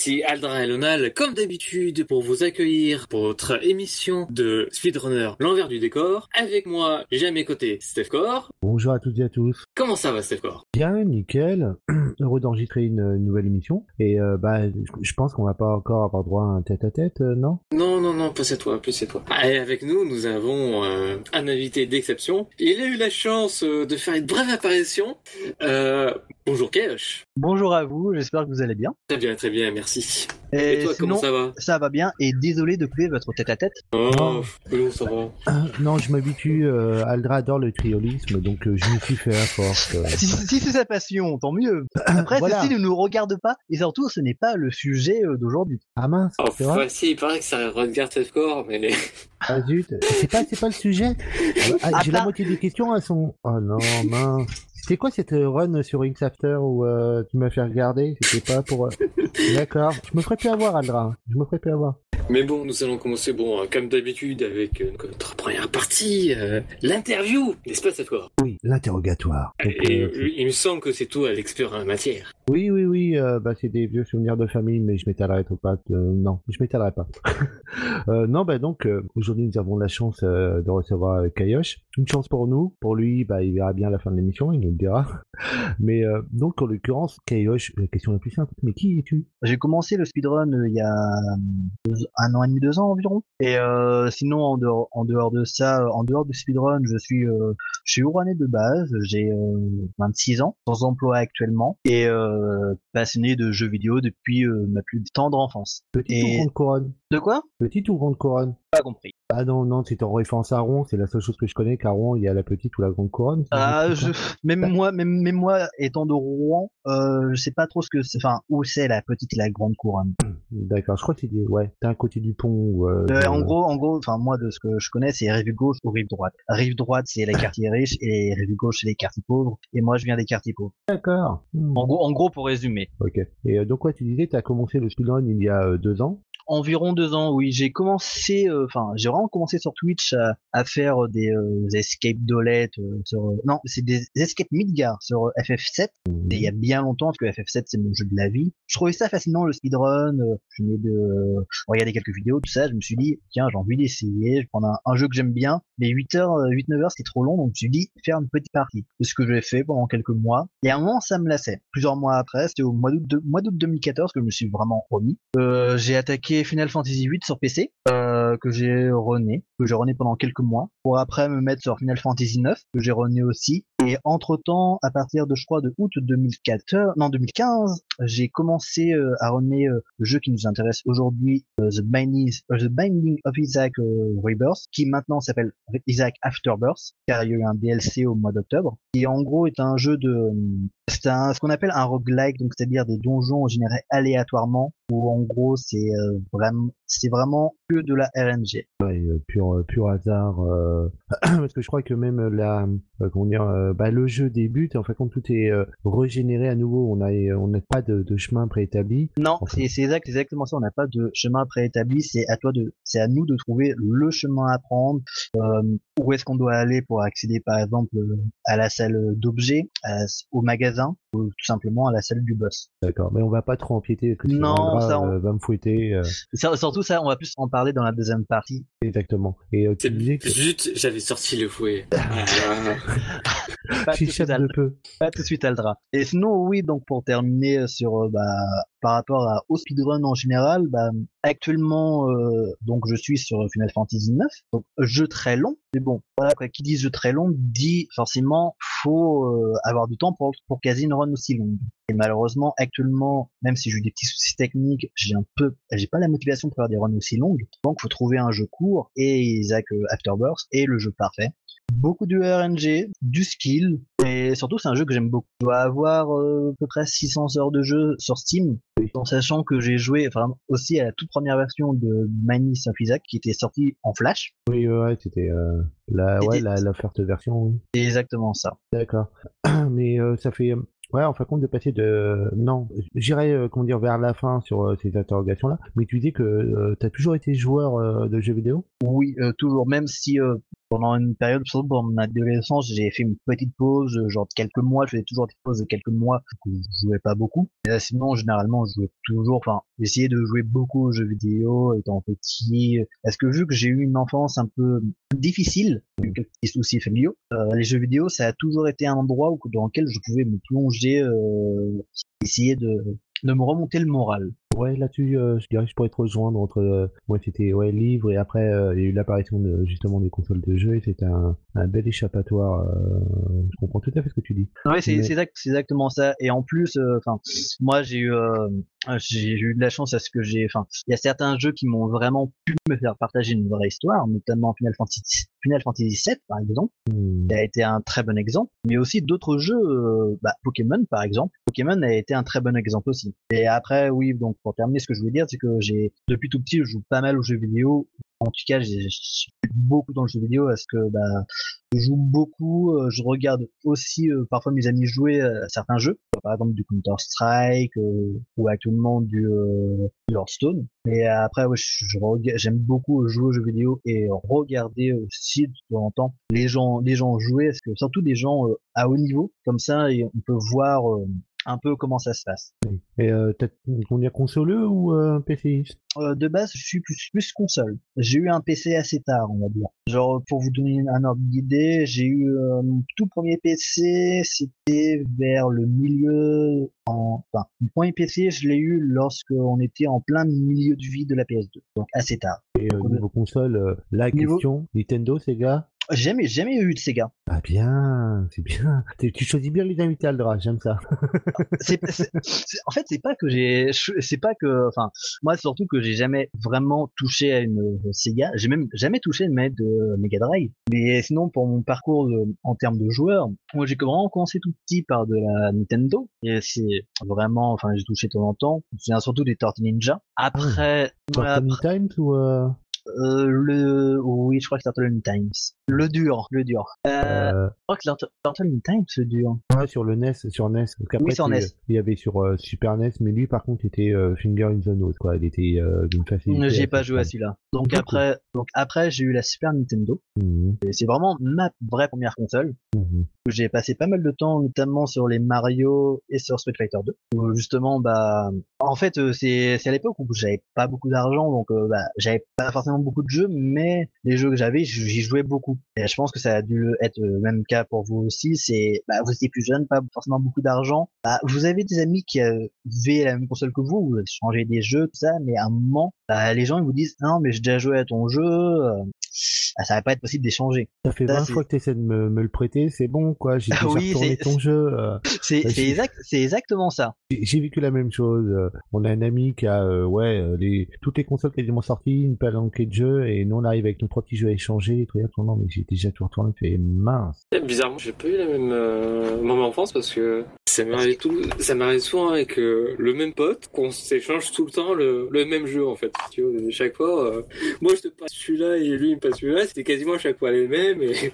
Ici Aldra Elonal, comme d'habitude, pour vous accueillir pour votre émission de Speedrunner, l'envers du décor. Avec moi, j'ai à mes côtés Steph Core. Bonjour à toutes et à tous. Comment ça va, Steph Core Bien, nickel. Heureux d'enregistrer une, une nouvelle émission. Et euh, bah, je- pense qu'on va pas encore avoir droit à un tête-à-tête, euh, non? Non, non, non, pas c'est toi, plus c'est toi. Et avec nous, nous avons euh, un invité d'exception. Il a eu la chance euh, de faire une brève apparition. Euh, bonjour Keosh. Bonjour à vous, j'espère que vous allez bien. Très bien, très bien, merci. sí Et, Et toi, sinon, comment ça va ça va bien et désolé de couper votre tête à tête. Oh, Non. non, ça va. Euh, Non, je m'habitue. euh, Aldra adore le triolisme, donc euh, je me suis fait à force. euh. Si, si c'est sa passion, tant mieux. Après, Voilà. ceci ne nous regarde pas et surtout, ce n'est pas le sujet euh, d'aujourd'hui. Ah mince, Oh, c'est vrai ouais, si, il paraît que ça regarde Steph Core, mais... Ah zut, c'est pas, c'est pas le sujet. Ah, À J'ai la moitié des questions, elles sont. Oh non, mince. C'est quoi cette run sur X After où euh, tu m'as fait regarder? C'était pas pour. D'accord. Je me ferais plus avoir, Aldra. Je me ferais plus avoir. Mais bon, nous allons commencer, bon, euh, comme d'habitude, avec euh, notre première partie, euh, l'interview, n'est-ce pas, Core Oui, l'interrogatoire. Donc, Et euh, euh, il me semble que c'est toi l'expert en matière. Oui, oui, euh, bah, c'est des vieux souvenirs de famille, mais je m'étalerai pas. Euh, non, je m'étalerai pas. euh, non, bah donc, euh, aujourd'hui, nous avons la chance de recevoir Kayosh. Une chance pour nous. Pour lui, bah, il verra bien la fin de l'émission, il nous le dira. mais donc, en l'occurrence, Kayosh, la question la plus simple, mais qui es-tu? J'ai commencé le speedrun il y a un an et demi, deux ans environ. Et sinon, en dehors, de ça, en dehors du speedrun, je suis, je suis de base. J'ai euh, 26 ans, sans emploi actuellement, et passionné de jeux vidéo depuis euh, ma plus tendre enfance. Petite Et- ou grande couronne? De quoi? Petite ou grande couronne? Pas compris. Ah non, non, c'est en référence à Rouen, c'est la seule chose que je connais, qu'à Rouen, il y a la petite ou la grande couronne. Ah, je, même moi, même, même moi, étant de Rouen, euh, je sais pas trop ce que c'est, enfin, où c'est la petite et la grande couronne. D'accord, je crois que c'est ouais, t'es à côté du pont. ou, euh, Euh, en gros, en gros, enfin, moi, de ce que je connais, c'est rive gauche ou rive droite. Rive droite, c'est les quartiers riches et rive gauche, c'est les quartiers pauvres. Et moi, je viens des quartiers pauvres. D'accord. En gros, en gros, pour résumer. Ok. Et euh, donc, quoi, tu disais, tu as commencé le speedrun il y a euh, deux ans. Environ deux ans, oui. J'ai commencé, euh, enfin, j'ai vraiment commencé sur Twitch à, faire des euh, escape dolettes euh, sur, euh, non, c'est des escape Midgar sur euh, FF7. Et il y a bien longtemps, parce que FF7 c'est mon jeu de la vie. Je trouvais ça fascinant le speedrun. euh, je venais de euh, regarder quelques vidéos, tout ça. Je me suis dit, tiens, j'ai envie d'essayer. Je prendre un, un jeu que j'aime bien. Mais 8 heures, 8-9 heures, c'était trop long. Donc je me suis dit, faire une petite partie. C'est ce que j'ai fait pendant quelques mois. Et à un moment, ça me lassait. Plusieurs mois après, c'était au mois d'août de- mois d'août 2014 que je me suis vraiment remis. Euh, j'ai attaqué Final Fantasy VIII sur PC, euh, que j'ai rené, que j'ai rené pendant quelques mois, pour après me mettre sur Final Fantasy IX, que j'ai rené aussi. Et entre temps, à partir de je crois de août 2014, non 2015, j'ai commencé euh, à rené euh, le jeu qui nous intéresse aujourd'hui, The, Binding, The Binding of Isaac Rebirth, qui maintenant s'appelle Isaac Afterbirth, car il y a eu un DLC au mois d'octobre, qui en gros est un jeu de, c'est un, ce qu'on appelle un roguelike, donc c'est-à-dire des donjons générés aléatoirement, où en gros c'est euh, vraiment, c'est vraiment que de la RNG. Ouais, euh, pur, euh, pur hasard. euh, Parce que je crois que même la, comment dire, bah, le jeu débute et en fait, quand tout est euh, régénéré à nouveau, on a, euh, on n'a pas de, de chemin préétabli. Non, Enfin. c'est exact, exactement ça. On n'a pas de chemin préétabli. C'est à toi de, c'est à nous de trouver le chemin à prendre. Euh, où est-ce qu'on doit aller pour accéder, par exemple, à la salle d'objets, au magasin, ou tout simplement à la salle du boss. D'accord, mais on va pas trop empiéter. Que Non, ça, on- va me fouetter. Ça- surtout ça, on va plus en parler dans la deuxième partie. exactement. Et euh, tu C'est disais que Zut, j'avais sorti le fouet. Pas tout, suite, de Aldra. peu. Pas tout de suite, Aldra. Et sinon, oui, donc pour terminer sur, euh, bah, par rapport à, au speedrun en général, bah, actuellement, euh, donc je suis sur Final Fantasy IX, donc jeu très long. Mais bon, voilà, quoi, qui dit jeu très long dit forcément faut euh, avoir du temps pour pour caser une run aussi longue. Et malheureusement, actuellement, même si j'ai eu des petits soucis techniques, j'ai un peu, j'ai pas la motivation pour faire des runs aussi longues. Donc, faut trouver un jeu court et Isaac euh, Afterbirth est le jeu parfait beaucoup de RNG, du skill, et surtout c'est un jeu que j'aime beaucoup. Je dois avoir euh, à peu près 600 heures de jeu sur Steam, en sachant que j'ai joué enfin, aussi à la toute première version de Minis of Isaac qui était sortie en Flash. Oui, ouais, c'était euh, la, ouais, des- la, la forte version. Oui. C'est exactement ça. D'accord. Mais euh, ça fait, ouais, en fin de compte de passer de, non, j'irai, euh, comment dire, vers la fin sur euh, ces interrogations-là. Mais tu dis que euh, t'as toujours été joueur de jeux vidéo? Oui, toujours, même si pendant une période, surtout pendant mon adolescence, j'ai fait une petite pause, genre de quelques mois. Je faisais toujours des pauses de quelques mois. où je jouais pas beaucoup. Et là, sinon, généralement, je jouais toujours. Enfin, j'essayais de jouer beaucoup aux jeux vidéo étant petit. Parce que vu que j'ai eu une enfance un peu difficile, quelques petits soucis familiaux, euh, les jeux vidéo, ça a toujours été un endroit où, dans lequel je pouvais me plonger, euh, essayer de de me remonter le moral. Ouais, là-dessus, euh, je dirais que je pourrais te rejoindre entre euh, moi c'était ouais livre et après euh, il y a eu l'apparition de justement des consoles de jeux et c'était un, un bel échappatoire. euh, je comprends tout à fait ce que tu dis. Ouais, c'est Mais- exactement ça. Et en plus, euh, enfin, moi j'ai eu euh, j'ai eu de la chance à ce que j'ai, enfin, il y a certains jeux qui m'ont vraiment pu me faire partager une vraie histoire, notamment Final Fantasy Final Fantasy VII par exemple. Qui a été un très bon exemple, mais aussi d'autres jeux, bah, Pokémon par exemple. Pokémon a été un très bon exemple aussi. Et après, oui, donc pour terminer, ce que je voulais dire, c'est que j'ai depuis tout petit, je joue pas mal aux jeux vidéo. En tout cas, j'ai beaucoup dans le jeu vidéo parce que bah, je joue beaucoup. euh, je regarde aussi euh, parfois mes amis jouer à certains jeux, par exemple du Counter Strike euh, ou actuellement du euh, Hearthstone. Et après, ouais, j'aime beaucoup jouer aux jeux vidéo et regarder aussi de temps en temps les gens, les gens jouer, parce que surtout des gens euh, à haut niveau, comme ça, et on peut voir euh, un peu comment ça se passe. Et euh, t'as on dire consoleux ou euh, PCiste Euh, de base, je suis plus, plus console. J'ai eu un PC assez tard, on va dire. Genre, pour vous donner un ordre d'idée, j'ai eu euh, mon tout premier PC, c'était vers le milieu, en... enfin, mon premier PC, je l'ai eu lorsque on était en plein milieu de vie de la PS2, donc assez tard. Et euh, niveau console, la Niveau- question, Nintendo, Sega jamais, jamais eu de Sega. Ah bien, c'est bien. Tu choisis bien les invités Aldra, j'aime ça. c'est, c'est- c'est- en fait, c'est pas que j'ai, c'est pas que, enfin, moi surtout que j'ai jamais vraiment touché à une euh, Sega. J'ai même jamais touché à une manette de Mega Drive. Mais sinon, pour mon parcours de- en termes de joueurs, moi j'ai vraiment commencé tout petit par de la Nintendo. Et c'est vraiment, enfin, j'ai touché de temps en temps. Souviens surtout des Tortues Ninja. Après, Times ou euh, euh, le, oui, je crois que c'est Turtle in Times. Le dur, le dur. Euh, euh, je crois que Turtle in Times, c'est dur. ouais, sur le NES, sur NES. Oui, sur tu- NES. Il y avait sur euh, Super NES, mais lui par contre était euh, finger in the nose, quoi. Il était d'une facilité. J'ai pas joué à celui-là. Donc après, donc après, j'ai eu la Super Nintendo. Et c'est vraiment ma vraie première console. mhm. J'ai passé pas mal de temps, notamment sur les Mario et sur Street Fighter 2. Où justement, bah, en fait, c'est à l'époque où j'avais pas beaucoup d'argent, donc bah, j'avais pas forcément beaucoup de jeux, mais les jeux que j'avais, j'y jouais beaucoup. Et je pense que ça a dû être le même cas pour vous aussi. C'est, bah, vous étiez plus jeune, pas forcément beaucoup d'argent. Bah, vous avez des amis qui avaient la même console que vous, vous changez des jeux, tout ça, mais à un moment, bah, les gens ils vous disent non, mais j'ai déjà joué à ton jeu. Euh, ah, ça va pas être possible d'échanger. Ça fait Ça, 20 c'est- fois que tu essaies de me, me le prêter, c'est bon, quoi. J'ai déjà Oui, retourné ton jeu. euh. C'est Bah, exact, c'est exactement ça. J'ai vécu la même chose. euh, On a un ami qui a, euh, ouais, les, toutes les consoles quasiment sorties, une palanquée de jeux, et nous on arrive avec nos trois petits jeux à échanger. Et tout, et tout, non, mais j'ai déjà tout retourné. Fait mince. Eh, Bizarrement, j'ai pas eu la même euh, moment enfance parce que ça m'arrive tout, ça m'arrive souvent avec euh, le même pote qu'on s'échange tout le temps le, le même jeu en fait. Tu vois, chaque fois, euh, moi je te passe celui-là et lui il me passe celui-là, c'était quasiment à chaque fois les mêmes et,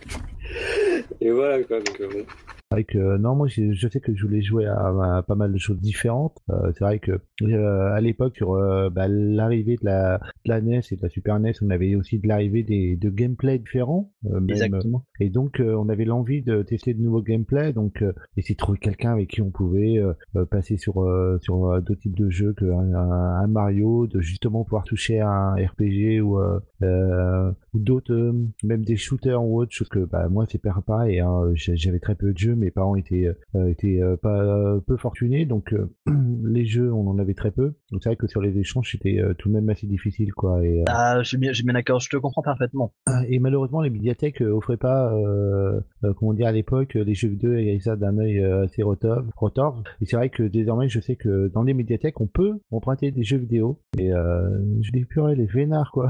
voilà quoi. Donc, euh. C'est vrai que non, moi je sais que je voulais jouer à, à pas mal de choses différentes. Euh, c'est vrai que euh, à l'époque sur euh, bah, l'arrivée de la, de la NES et de la Super NES, on avait aussi de l'arrivée des de gameplay différents. même, Exactement. Et donc, on avait l'envie de tester de nouveaux gameplay, donc essayer de trouver quelqu'un avec qui on pouvait passer sur sur d'autres types de jeux que un, Mario, de justement pouvoir toucher à un RPG ou ou d'autres, même des shooters ou autres, chose que bah, moi c'est pas pareil. Hein, J'avais très peu de jeux, mes parents étaient euh, étaient euh, pas euh, peu fortunés, donc euh, les jeux on en avait très peu. Donc c'est vrai que sur les échanges c'était euh, tout de même assez difficile, quoi. Et, euh, Ah, je suis bien, bien d'accord, je te comprends parfaitement. et malheureusement, les médiathèques euh, offraient pas, euh, euh, comment dire, à l'époque, euh, les jeux vidéo et ça d'un œil euh, assez retors. Et c'est vrai que désormais, je sais que dans les médiathèques, on peut emprunter des jeux vidéo. Et euh, je dis purée, les vénards, quoi.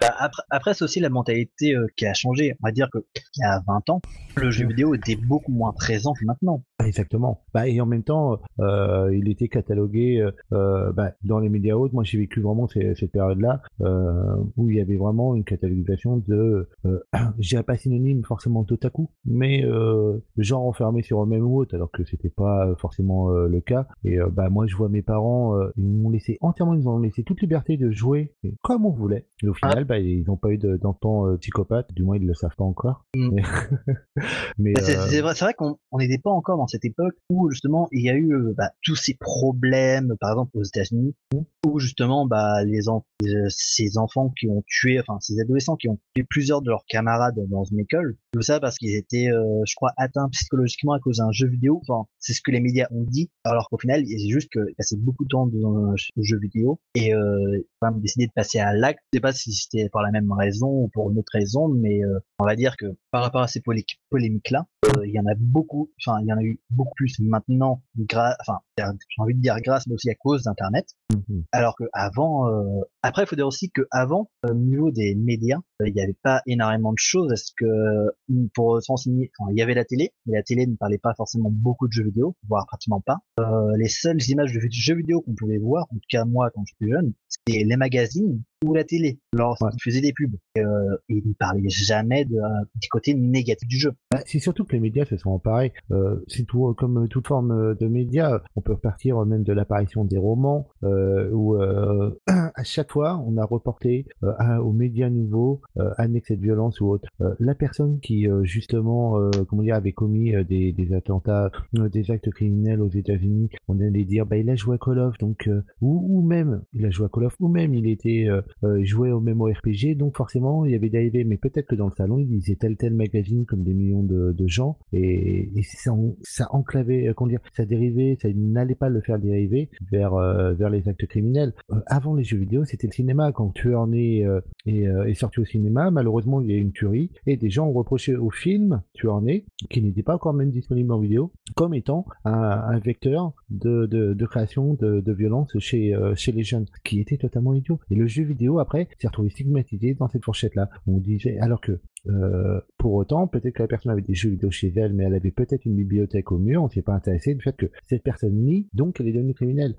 Bah, après, après c'est aussi la mentalité euh, qui a changé. On va dire que il y a 20 ans, le jeu vidéo était beaucoup moins présent maintenant. Exactement. Bah, et en même temps, euh, il était catalogué euh, bah, dans les médias hautes. Moi, j'ai vécu vraiment ces- cette période-là euh, où il y avait vraiment une catalogisation de, euh, je dirais pas synonyme forcément d'otaku, mais euh, genre enfermé sur eux-mêmes ou autre, alors que c'était pas forcément euh, le cas. Et euh, bah moi, je vois mes parents, euh, ils m'ont laissé entièrement, ils ont laissé toute liberté de jouer comme on voulait. Et au final, bah ils n'ont pas eu de- d'enfant euh, psychopathe. Du moins, ils le savent pas encore. Mm. Mais, mais, Bah, c'est euh, c'est vrai, c'est vrai qu'on on n'était pas encore dans cette époque où justement il y a eu euh, bah, tous ces problèmes, par exemple aux États-Unis, où justement bah les, en- les- ces enfants qui ont tué, enfin ces adolescents qui ont tué plusieurs de leurs camarades dans une école, tout ça parce qu'ils étaient, euh, je crois, atteints psychologiquement à cause d'un jeu vidéo. Enfin, c'est ce que les médias ont dit, alors qu'au final, c'est juste qu'ils passaient beaucoup de temps dans un jeu vidéo et euh, même décidé de passer à l'acte. Je sais pas si c'était pour la même raison ou pour une autre raison, mais euh, on va dire que par rapport à ces polé- polémiques-là, euh, il y en a beaucoup, enfin il y en a eu beaucoup plus maintenant, grâce, enfin j'ai envie de dire grâce, mais aussi à cause d'Internet. mhm. Alors que avant, euh, après il faut dire aussi que avant, au niveau des médias, euh, il n'y avait pas énormément de choses. Est-ce que euh, pour s'enseigner, enfin, il y avait la télé, mais la télé ne parlait pas forcément beaucoup de jeux vidéo, voire pratiquement pas. Euh, les seules images de jeux vidéo qu'on pouvait voir, en tout cas moi quand j'étais jeune, c'était les magazines ou la télé lorsqu'ils faisaient des pubs. Euh, ils ne parlaient jamais de, euh, du côté négatif du jeu. Bah, c'est surtout que les médias se sont emparés. Euh, c'est tout comme toute forme euh, de médias. On peut repartir même de l'apparition des romans, euh, où euh, à chaque fois on a reporté euh, à- aux médias nouveaux euh, un excès de violence ou autre. Euh, la personne qui euh, justement, euh, comment dire, avait commis euh, des, des attentats, euh, des actes criminels aux États-Unis, on allait dire, bah il a joué à Call of, donc euh, ou, ou même il a joué à Call of, ou même il était euh, joué au même RPG, donc forcément il y avait dérivé. Mais peut-être que dans le salon il disait tel tel magazine comme des millions de, gens, et, et ça, en- enclavait, euh, comment dire, ça dérivait, ça n'allait pas le faire dériver vers euh, vers les actes criminels. Avant les jeux vidéo, c'était le cinéma. Quand né euh, est, euh, est sorti au cinéma, malheureusement il y a eu une tuerie, et des gens ont reproché au film Tueur né, qui n'était pas encore même disponible en vidéo, comme étant un, vecteur de, de, création de, violence chez, chez les jeunes, qui était totalement idiot. Et le jeu vidéo, après, s'est retrouvé stigmatisé dans cette fourchette-là. On disait, alors que euh, pour autant, peut-être que la personne avait des jeux vidéo chez elle, mais elle avait peut-être une bibliothèque au mur. On s'est pas intéressé du fait que cette personne nie, donc elle est devenue criminelle.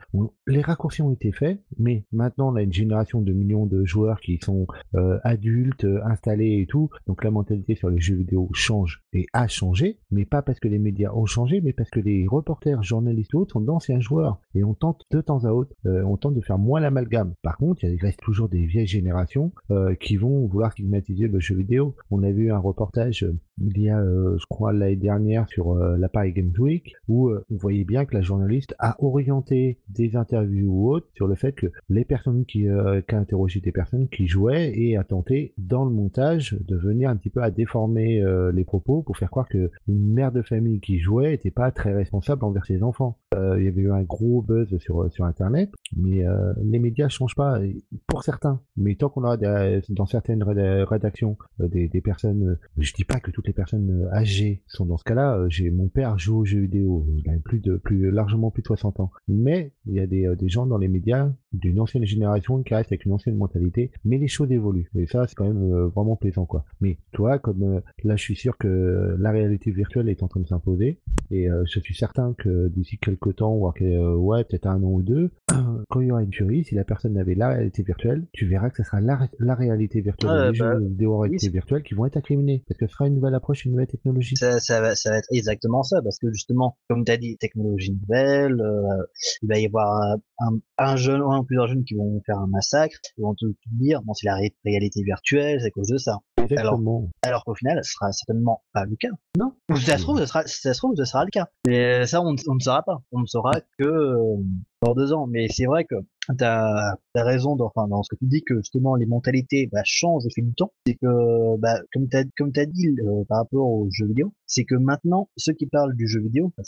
Les raccourcis ont été faits, mais maintenant on a une génération de millions de joueurs qui sont euh, adultes, euh, installés et tout. Donc la mentalité sur les jeux vidéo change et a changé, mais pas parce que les médias ont changé, mais parce que les reporters, journalistes et autres sont d'anciens joueurs et on tente de temps à autre, euh, on tente de faire moins l'amalgame. Par contre, il reste toujours des vieilles générations euh, qui vont vouloir stigmatiser le jeu vidéo. On a vu un reportage euh, il y a, euh, je crois, l'année dernière sur euh, la Paris Games Week où euh, on voyait bien que la journaliste a orienté des interviews ou autres sur le fait que les personnes qui, euh, qui a interrogé des personnes qui jouaient et a tenté dans le montage de venir un petit peu à déformer euh, les propos pour faire croire que une mère de famille qui jouait était pas très responsable envers ses enfants. Il y avait eu un gros buzz sur sur internet, mais les médias changent pas pour certains. Mais tant qu'on des- dans certaines réda- rédactions des, des personnes, je dis pas que toutes les personnes euh, âgées sont dans ce cas-là. euh, J'ai mon père joue aux jeux vidéo, il a plus de plus largement plus de 60 ans. Mais il y a des, euh, des gens dans les médias d'une ancienne génération qui restent avec une ancienne mentalité, mais les choses évoluent. Et ça, c'est quand même euh, vraiment plaisant, quoi. Mais toi, comme euh, là, je suis sûr que la réalité virtuelle est en train de s'imposer, et euh, je suis certain que d'ici quelques temps, voire que, ouais, peut-être un an ou deux, quand il y aura une tuerie, si la personne avait la réalité virtuelle, tu verras que ce sera la, la réalité virtuelle, Ouais, les bah, jeux vidéo en réalité oui, virtuelle qui vont être incriminés, parce que ce sera une nouvelle approche, une nouvelle technologie. Ça, ça, va, ça va être exactement ça, parce que justement, comme tu as dit, technologie nouvelle, il va y avoir un, un jeune un plusieurs jeunes qui vont faire un massacre, ils vont te, dire, bon, c'est la ré- réalité virtuelle, c'est à cause de ça. Exactement. Alors qu'au final, ce sera certainement pas le cas. Non. Ça se trouve, ce sera, si ça se trouve, ce sera le cas. Mais ça, on, on ne saura pas. On ne saura que dans deux ans. Mais c'est vrai que t'as as raison dans, dans ce que tu dis que justement les mentalités bah, changent au fil du temps. C'est que, bah, comme t'as comme t'as dit par rapport aux jeux vidéo, c'est que maintenant ceux qui parlent du jeu vidéo, bah,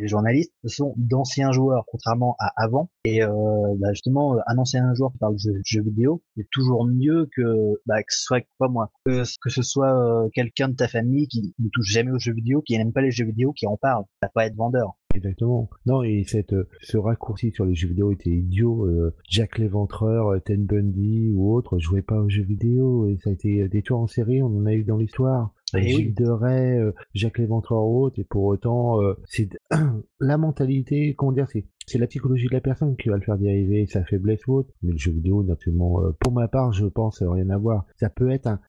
les journalistes, sont d'anciens joueurs, contrairement à avant. Et euh, bah, justement, un ancien joueur qui parle de jeux vidéo, c'est toujours mieux que, bah, que ce soit pas moi, que, que ce soit euh, quelqu'un de ta famille qui ne touche jamais aux jeux vidéo, qui n'aime pas les jeux vidéo, qui en parle. Ça va pas être vendeur. Exactement. Non, et cette, euh, ce raccourci sur les jeux vidéo était idiot. Euh, Jack l'Éventreur, euh, Ted Bundy ou autre jouaient pas aux jeux vidéo et ça a été des tueurs en série, on en a eu dans l'histoire. Et Gilles oui. euh, Jacques Léventreur haute, et pour autant, euh, c'est la mentalité, comment dire, c'est c'est la psychologie de la personne qui va le faire dériver sa faiblesse ou autre. Mais le jeu vidéo, naturellement, euh, pour ma part, je pense euh, rien à voir. Ça peut être un,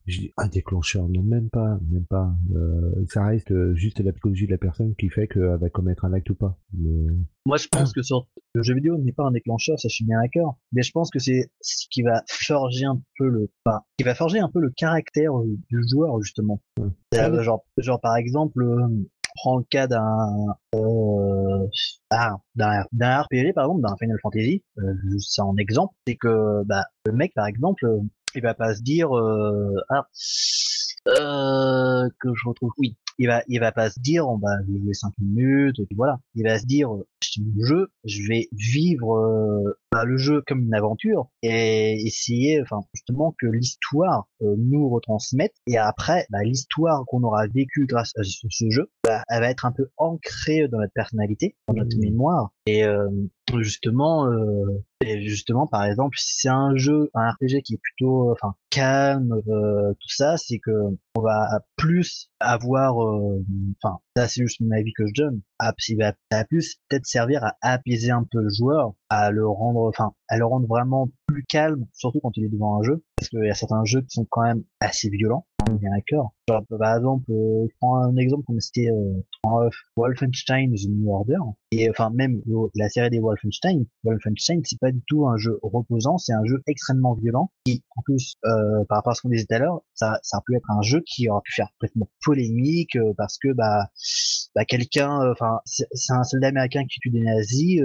déclencheur, non même pas, même pas. Euh, ça reste juste la psychologie de la personne qui fait qu'elle va commettre un acte ou pas. Mais... Moi, je pense que sur le jeu vidéo n'est pas un déclencheur, ça je suis bien d'accord. Mais je pense que c'est ce qui va forger un peu le, enfin, qui va forger un peu le caractère euh, du joueur justement. Euh, genre, genre par exemple, euh, prends le cas d'un, euh, ah, d'un, RPG par exemple, d'un Final Fantasy. Euh, c'est un exemple, c'est que bah le mec par exemple, il va pas se dire, euh, ah, euh, que je retrouve, oui, il va, il va pas se dire, on va jouer 5 minutes, et puis voilà. Il va se dire, c'est mon jeu, je vais vivre euh, bah, le jeu comme une aventure et essayer, enfin, justement, que l'histoire euh, nous retransmette. Et après, bah, l'histoire qu'on aura vécue grâce à ce, ce jeu, bah, elle va être un peu ancrée dans notre personnalité, dans notre Mmh. mémoire. Et euh, justement, euh, et justement, par exemple, si c'est un jeu, un RPG qui est plutôt, euh, enfin, calme, euh, tout ça, c'est que on va plus avoir, euh, enfin, ça c'est juste mon avis que je donne, à, va plus peut-être servir à apaiser un peu le joueur, à le rendre, enfin, à le rendre vraiment plus calme, surtout quand il est devant un jeu, parce qu'il y a certains jeux qui sont quand même assez violents, on bien d'accord. Genre, par exemple, euh, je prends un exemple comme c'était euh, en, Wolfenstein The New Order, et enfin même la série des Wolfenstein, Wolfenstein c'est pas du tout un jeu reposant, c'est un jeu extrêmement violent qui en plus euh, par rapport à ce qu'on disait tout à l'heure, ça a pu être un jeu qui aurait pu faire complètement polémique euh, parce que bah bah quelqu'un enfin c'est un soldat américain qui tue des nazis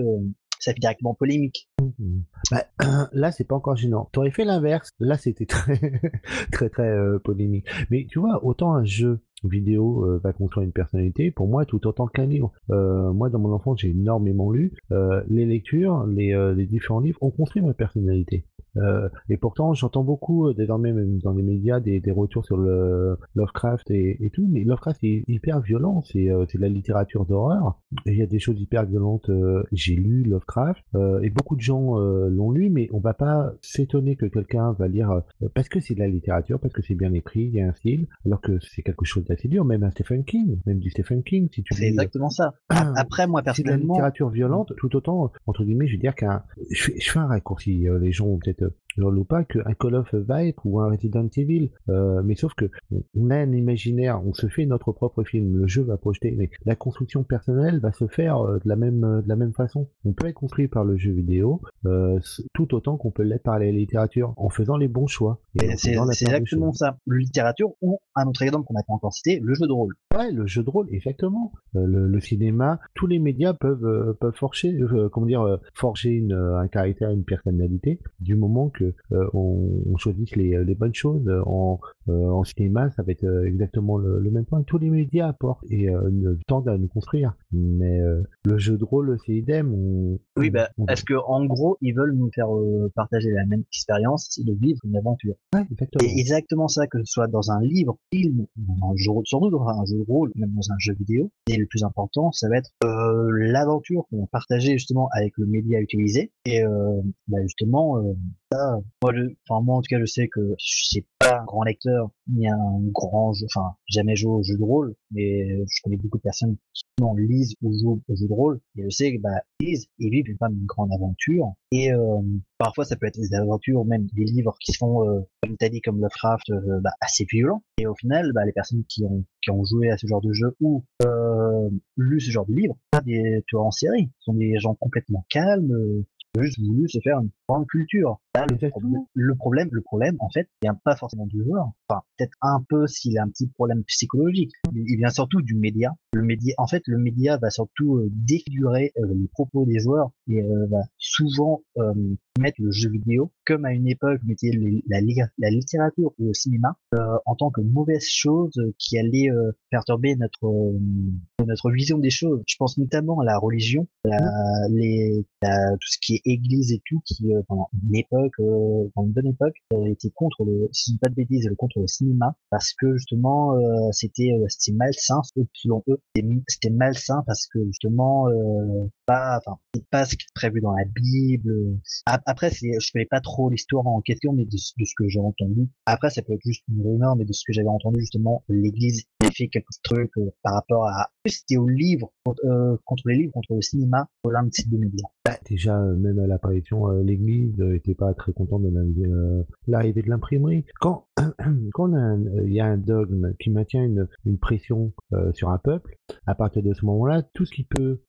ça fait directement polémique. Mhm. Bah, là, c'est pas encore gênant. T'aurais fait l'inverse. Là, c'était très, très, très euh, polémique. Mais tu vois, autant un jeu vidéo euh, va construire une personnalité, pour moi, tout autant qu'un livre. Euh, moi, dans mon enfance, j'ai énormément lu. Euh, les lectures, les, euh, les différents livres ont construit ma personnalité. Euh, et pourtant, j'entends beaucoup euh, désormais même dans les médias des, des retours sur le Lovecraft et, et tout. Mais Lovecraft est hyper violent. C'est euh, c'est de la littérature d'horreur. Il y a des choses hyper violentes. euh, j'ai lu Lovecraft et beaucoup de gens l'ont lu, mais on va pas s'étonner que quelqu'un va lire parce que c'est de la littérature, parce que c'est bien écrit, il y a un style, alors que c'est quelque chose d'assez dur. Même un Stephen King, même du Stephen King, si tu C'est lis, exactement ça. Après moi c'est de la personnellement, littérature violente, tout autant, entre guillemets, je veux dire qu'un, je fais, je fais un raccourci, les gens ont peut-être, euh, je le pas, qu'un Call of être ou un Resident Evil, euh, mais sauf que on a un imaginaire, on se fait notre propre film, le jeu va projeter, mais la construction personnelle va se faire euh, de la même, euh, de la même façon. On peut être construit par le jeu vidéo, tout autant qu'on peut l'être par la littérature, en faisant les bons choix. C'est la exactement ça. Le littérature ou un autre exemple qu'on n'a pas encore cité, le jeu de rôle. Ouais, le jeu de rôle, exactement. Le, le cinéma, tous les médias peuvent peuvent forger, comment dire, forger une, un caractère, une personnalité, du moment que euh, on, on choisisse les, les bonnes choses. En, euh, en cinéma, ça va être euh, exactement le, le même point. Tous les médias apportent et euh, tendent à nous construire. Mais euh, le jeu de rôle, c'est idem. On, Oui, bah, on- parce que en gros, ils veulent nous faire euh, partager la même expérience, de vivre une aventure. ouais, exactement. Et exactement ça, que ce soit dans un livre, film, dans un jeu, surtout dans un jeu de rôle, même dans un jeu vidéo. Et le plus important, ça va être euh, l'aventure qu'on va partager justement avec le média utilisé. Et euh, bah, justement, euh, ça, moi, je- enfin moi en tout cas, je sais que je suis pas un grand lecteur ni un grand jeu, enfin jamais joué au jeu de rôle, mais je connais beaucoup de personnes qui lisent ou jouent au jeu de rôle. Et je sais que bah lisent et vivent même une grande aventure. Et euh, parfois ça peut être des aventures, même des livres qui sont, euh, comme t'as dit, comme Lovecraft, euh, bah, assez violents. Et au final, bah, les personnes qui ont qui ont joué à ce genre de jeu ou euh, lu ce genre de livre, pas des tueurs en série, ce sont des gens complètement calmes, juste voulu se faire une grande culture. Là, le, problème, le problème, le problème, en fait, vient pas forcément du joueur. Enfin, peut-être un peu s'il a un petit problème psychologique. Il vient surtout du média. Le média, en fait, le média va surtout euh, défigurer euh, les propos des joueurs et euh, va souvent mettre le jeu vidéo comme à une époque mettait la, li- la littérature ou le cinéma en tant que mauvaise chose qui allait perturber notre notre vision des choses. Je pense notamment à la religion, la, les, la- tout ce qui est église et tout, qui pendant une euh, une bonne époque, euh, était contre le, contre le cinéma parce que justement euh, c'était c'était malsain selon eux, c'était malsain parce que justement pas, enfin pas ce qui est prévu dans la Bible. Après, c'est, je connais pas trop l'histoire en question, mais de, de ce que j'ai entendu. Après, ça peut être juste une rumeur, mais de ce que j'avais entendu justement, l'Église fait quelques trucs euh, par rapport à, c'était au livre, contre, euh, contre les livres, contre le cinéma, pour l'un de ces deux médias. Bah, déjà, euh, même à l'apparition, l'Église euh, était pas très contente de la- l'arrivée de l'imprimerie. Quand il y a un dogme qui maintient une, une pression sur un peuple, à partir de ce moment-là, tout ce qui peut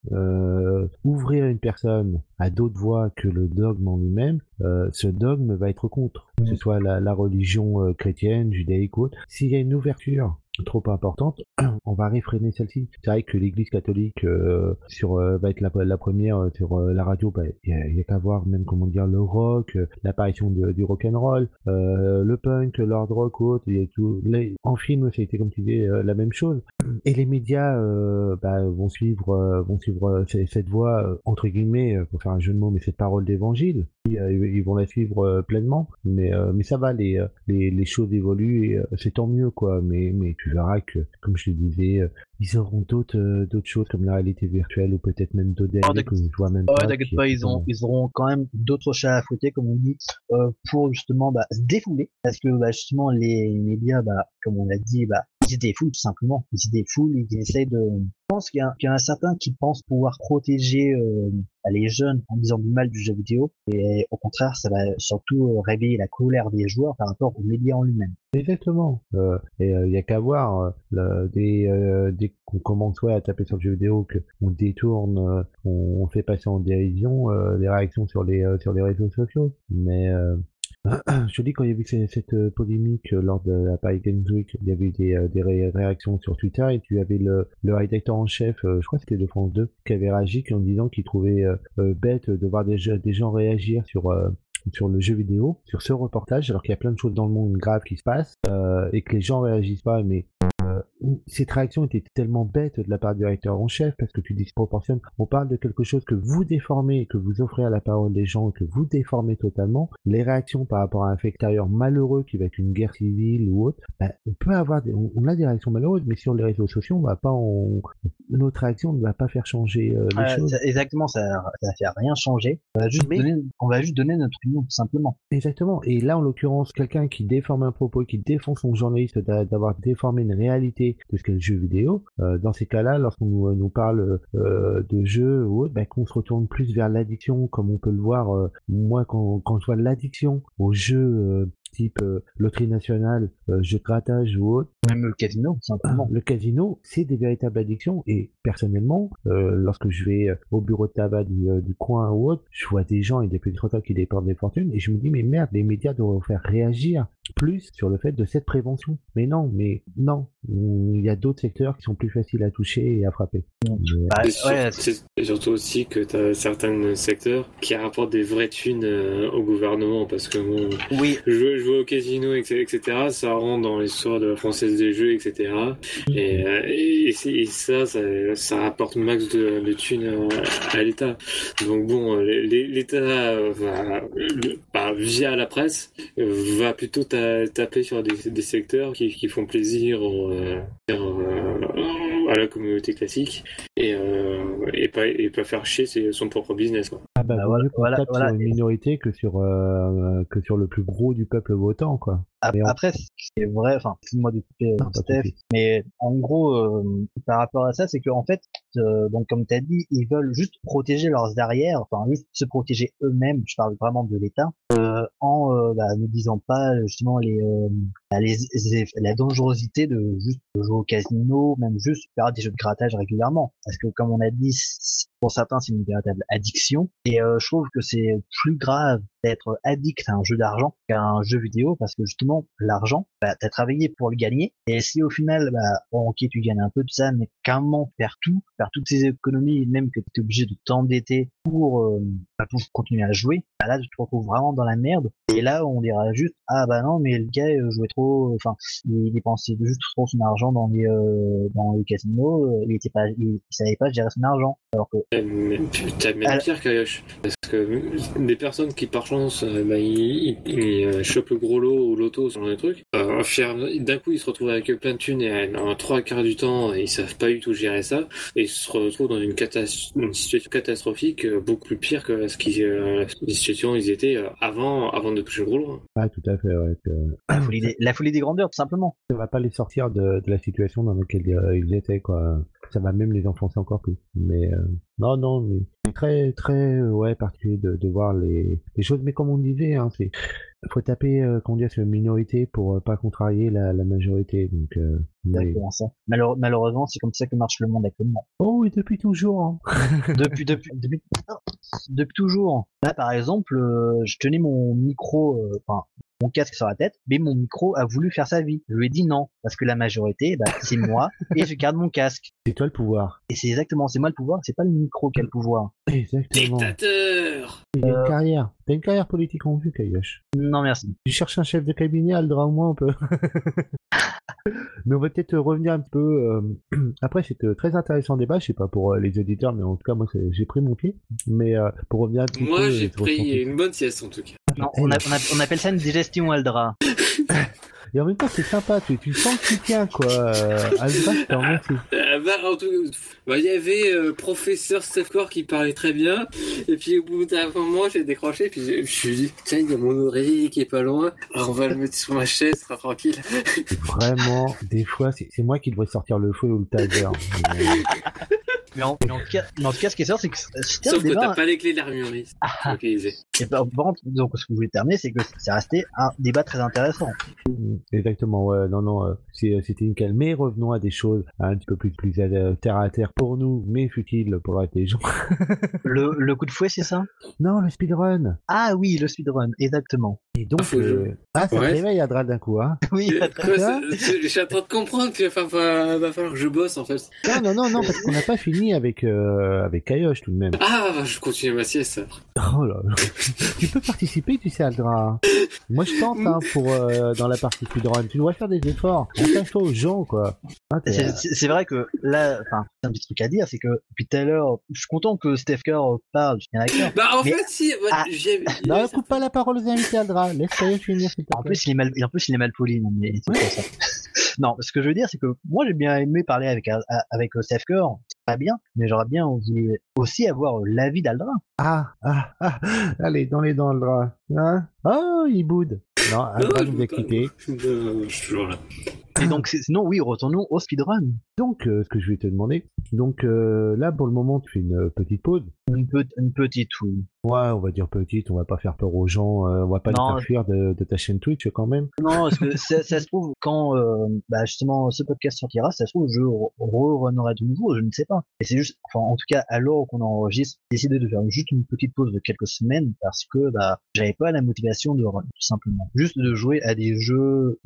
ouvrir une personne à d'autres voies que le dogme en lui-même, ce dogme va être contre, que ce soit la, la religion chrétienne, judaïque ou autre. S'il y a une ouverture trop importante, on va réfréner celle-ci. C'est vrai que l'Église catholique euh, sur euh, va être la, première euh, sur la radio. bah, Il y a, y a qu'à voir même comment dire le rock, l'apparition du, rock and roll, le punk, l'hard rock autre. Y a tout. En film, ça a été comme tu dis la même chose. Et les médias bah, vont suivre vont suivre cette voie entre guillemets pour faire un jeu de mots, mais cette parole d'évangile. Ils, euh, ils vont la suivre euh, pleinement. Mais euh, mais ça va, les les, les choses évoluent et c'est tant mieux quoi. Mais mais tu verras que comme je le disais, ils auront d'autres d'autres choses comme la réalité virtuelle ou peut-être même d'autres Oh, que je vois même Ouais, pas. t'inquiète qui- pas, ils ont, ils auront quand même d'autres chats à fouetter, comme on dit, euh, pour justement bah, se défouler, parce que bah, justement les médias, bah, comme on l'a dit, bah, ils défoulent tout simplement, ils se défoulent, ils essayent de. Je pense qu'il y, en a certains qui pensent pouvoir protéger euh, les jeunes en disant du mal du jeu vidéo, et au contraire, ça va surtout euh, réveiller la colère des joueurs par rapport aux médias en lui-même. Exactement. Euh, et il y a qu'à voir euh, dès, euh, qu'on commence ouais, à taper sur le jeu vidéo, que on détourne, euh, on, fait passer en dérision euh, les réactions sur les euh, sur les réseaux sociaux. Mais euh, je dis quand il y a eu cette, cette, euh, polémique euh, lors de la Paris Games Week, il y avait des, euh, des ré- réactions sur Twitter et tu avais le, le rédacteur en chef, je crois que c'était de France 2, qui avait réagi en disant qu'il trouvait bête de voir des, gens- réagir sur sur le jeu vidéo, sur ce reportage, alors qu'il y a plein de choses dans le monde graves qui se passent et que les gens réagissent pas. Mais cette réaction était tellement bête de la part du directeur en chef parce que tu disproportionnes. On parle de quelque chose que vous déformez, que vous offrez à la parole des gens, que vous déformez totalement. Les réactions par rapport à un fait extérieur malheureux qui va être une guerre civile ou autre, ben, on peut avoir, des, on, a des réactions malheureuses, mais sur les réseaux sociaux, on va pas, on, notre réaction ne va pas faire changer euh, les Ouais, choses. ça- exactement, ça, ça fait rien changer. On va juste Mais- donner, on va juste donner notre opinion tout simplement. Exactement. Et là, en l'occurrence, quelqu'un qui déforme un propos, qui défend son journaliste d'a- d'avoir déformé une réalité de ce qu'est le jeu vidéo, euh, dans ces cas-là, lorsqu'on nous, nous parle euh, de jeux ou ben, se retourne plus vers l'addiction, comme on peut le voir, euh, moi, quand, quand je vois l'addiction aux jeux euh, type euh, loterie nationale, euh, jeux de grattage ou autre, Même le casino, simplement. le casino, c'est des véritables addictions. Et personnellement, euh, lorsque je vais euh, au bureau de tabac du, euh, du coin ou autre, je vois des gens et des petits retard qui dépensent des fortunes et je me dis, mais merde, les médias devraient faire réagir plus sur le fait de cette prévention. Mais non, mais non. Il y a d'autres secteurs qui sont plus faciles à toucher et à frapper. Mais, Bah, C'est sur- ouais, surtout aussi que tu as certains secteurs qui rapportent des vraies thunes euh, au gouvernement parce que bon, oui, jouer, jouer au casino, etc., etc., ça rentre dans l'histoire de la française des jeux, etc. Et, euh, et, c'est- et ça, ça, ça rapporte max de, de thunes à, à l'État. Donc bon, euh, l'É- l'État euh, bah, via la presse, euh, va plutôt ta- taper sur des, des secteurs qui, qui font plaisir aux, euh, euh, à la communauté classique et, euh, et, pas, et pas faire chier son propre business. Quoi. ah bah, bah, vaut voilà, voilà, voilà. sur une minorité que sur, euh, que sur le plus gros du peuple votant, quoi. Ap- Et on- Après, c'est vrai, enfin, excuse-moi de couper euh, Non, Steph, mais en gros, euh, par rapport à ça, c'est qu'en fait, euh, donc comme tu as dit, ils veulent juste protéger leurs arrières, enfin juste se protéger eux-mêmes, je parle vraiment de l'État, euh, en euh, bah, ne disant pas justement les, euh, bah, les, les- la dangerosité de juste jouer au casino, même juste faire des jeux de grattage régulièrement. Parce que comme on a dit, pour certains, c'est une véritable addiction. Et euh, je trouve que c'est plus grave d'être addict à un jeu d'argent qu'à un jeu vidéo parce que justement l'argent bah, t'as travaillé pour le gagner. Et si au final bah bon, ok tu gagnes un peu de ça mais moment faire tout faire toutes ces économies même que t'es obligé de t'endetter pour, euh, bah, pour continuer à jouer, bah là tu te retrouves vraiment dans la merde. Et là on dira juste ah bah non mais le gars euh, jouait trop, enfin il dépensait juste trop son argent dans les euh, dans les casinos, euh, il était pas, il, savait pas gérer son argent. Alors que T'as même pire Kayosh, parce que des personnes qui par chance bah, ils, ils, chopent le gros lot ou l'auto, ce genre de trucs, d'un coup ils se retrouvent avec plein de thunes et en trois quarts du temps ils savent pas du tout gérer ça et ils se retrouvent dans une, une situation catastrophique beaucoup plus pire que ce qui, euh, la situation ils étaient euh, avant, avant de toucher le gros loin. Ah, tout à fait, ouais. La, folie des, la, folie des, grandeurs, tout simplement. Ça va pas les sortir de, de la situation dans laquelle euh, ils étaient, quoi. Ça va même les enfoncer encore plus. Mais non, non, mais très, très, ouais, particulier de, de voir les, les choses. Mais comme on disait, hein, c'est faut taper euh, qu'on dit sur une minorité pour euh, pas contrarier la, la majorité. Donc, euh, ça. malheureusement, c'est comme ça que marche le monde actuellement. Oh oui, depuis toujours. Hein. depuis, depuis, depuis, depuis toujours. Là, par exemple, euh, je tenais mon micro, enfin, mon casque sur la tête, mais mon micro a voulu faire sa vie. Je lui ai dit non, parce que la majorité, bah, c'est moi, et je garde mon casque. C'est toi le pouvoir. Et c'est exactement, c'est moi le pouvoir, c'est pas le micro qui a le pouvoir. Exactement. Dictateur T'as une carrière. T'as une carrière politique en vue, Kayosh. Non, merci. Tu cherches un chef de cabinet, Aldra, au moins on peut. mais on va peut-être revenir un peu. Euh... Après, c'était très intéressant débat. Je sais pas pour euh, les auditeurs, mais en tout cas, moi, j'ai pris mon pied. Mais euh, pour revenir un petit moi, peu. Moi, j'ai pris une bonne sieste en tout cas. Non, on, on, appelle ça une digestion Aldra. Et en même temps, c'est sympa, tu, tu sens que tu tiens, quoi. Euh, Aldra, je te remercie. Euh, bah, bah, il y avait euh, professeur Stefcore qui parlait très bien. Et puis, au bout d'un moment, j'ai décroché. Puis, je me suis dit, tiens, il y a mon oreiller qui est pas loin. Alors, on va le mettre sur ma chaise, sera tranquille. Vraiment, des fois, c'est moi qui devrais sortir le feu ou le taser. Mais en, mais en, tout cas, en tout cas, ce qui est sûr, c'est que c'était Sauf que t'as pas les clés de l'armurerie. Ah. Et par contre, donc, ce que je voulais terminer, c'est que c'est resté un débat très intéressant. Exactement, ouais, non, non, euh, c'était nickel. Mais revenons à des choses un petit peu plus, plus euh, terre à terre pour nous, mais futile pour les gens. le, le coup de fouet, c'est ça? Non, le speedrun. Ah oui, le speedrun, exactement. Et donc, ah, euh... ah ça ouais. réveille Adra d'un coup, hein Oui, je suis en train de comprendre qu'il va, va, va falloir que je bosse, en fait. Non, non, non, non parce qu'on n'a pas fini avec euh, avec Kayosh tout de même. Ah, je continue ma sieste. Oh là, tu peux participer, tu sais, Aldra. Moi, je tente hein, pour euh, dans la partie speedrun. Tu dois faire des efforts. Attache-toi aux gens, quoi. Hein, c'est vrai que là, enfin, un petit truc à dire, c'est que depuis tout à l'heure, je suis content que Steph Kerr parle. Bah en fait, si. Ah, non, coupe pas la parole aux invités, Aldra. Laisse Kayosh finir. En plus, il est mal, en plus, il est mal poli. Non, mais ça. non, ce que je veux dire, c'est que moi, j'ai bien aimé parler avec avec Steph Kerr bien, mais j'aurais bien voulu aussi avoir l'avis d'Aldra. Ah, ah, ah, allez, dans les dents, Aldra. Hein? Oh, il boude. Non, Aldra nous a quittés. Je suis toujours là. Et donc, sinon, oui, retournons au speedrun. Donc, euh, ce que je vais te demander, donc euh, là, pour le moment, tu fais une petite pause? Une, une petite, oui. Ouais, on va dire petite, on va pas faire peur aux gens, euh, on va pas les faire fuir de, de, ta chaîne Twitch quand même. Non, parce que ça, ça, se trouve, quand bah, justement ce podcast sortira, ça se trouve, je re-runnerai de nouveau, je ne sais pas. Et c'est juste, enfin, en tout cas, à l'heure qu'on enregistre, j'ai décidé de faire juste une petite pause de quelques semaines parce que bah, j'avais pas la motivation de run, tout simplement. Juste de jouer à des jeux,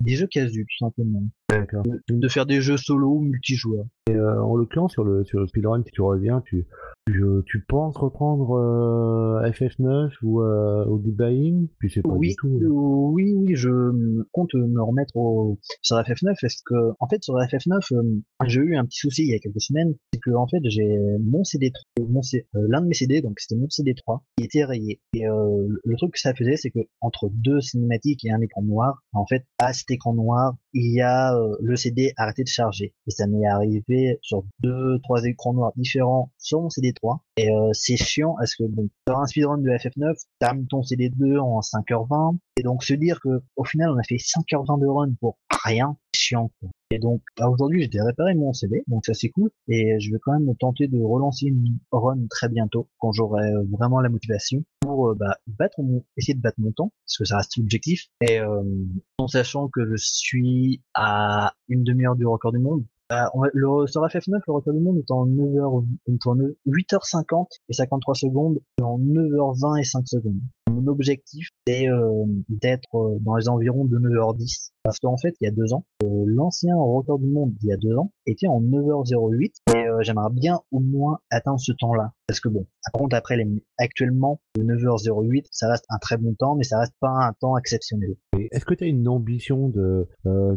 des jeux casus, tout simplement. De, faire des jeux solo ou multijoueurs. Et euh, en l'occurrence, sur le, sur le speedrun, si tu reviens, tu, tu, tu penses reprendre euh, FF9 ou, euh, Puis c'est pas oui, du tout. Euh, oui, oui, je compte me remettre au, sur FF9 parce que, en fait, sur FF9, euh, j'ai eu un petit souci il y a quelques semaines. C'est que, en fait, j'ai mon CD, mon l'un de mes CD, donc c'était mon CD3, qui était rayé. Et le truc que ça faisait, c'est que entre deux cinématiques et un écran noir, en fait, à cet écran noir, il y a le CD arrêté de charger. Et ça m'est arrivé sur deux, trois écrans noirs différents sur mon CD3. Et euh, c'est chiant parce que bon, sur un speedrun de FF9, termine ton CD2 en 5h20. Et donc se dire que au final on a fait 5h20 de run pour rien, c'est chiant. Et donc bah, aujourd'hui j'ai réparé mon CD, donc ça c'est cool. Et je vais quand même tenter de relancer une run très bientôt quand j'aurai vraiment la motivation euh, bah, battre essayer de battre mon temps parce que ça reste l'objectif. Et euh, en sachant que je suis à une demi-heure du record du monde, bah, le, sur FF9, le record du monde est en 9h, 8h50 et 53 secondes, et en 9h20 et 5 secondes. Objectif c'est euh, d'être euh, dans les environs de 9h10. Parce qu'en fait, il y a deux ans, euh, l'ancien record du monde il y a deux ans était en 9h08 et j'aimerais bien au moins atteindre ce temps-là. Parce que bon, par contre après les, actuellement, le 9h08, ça reste un très bon temps, mais ça reste pas un temps exceptionnel. Est-ce que tu as une ambition de...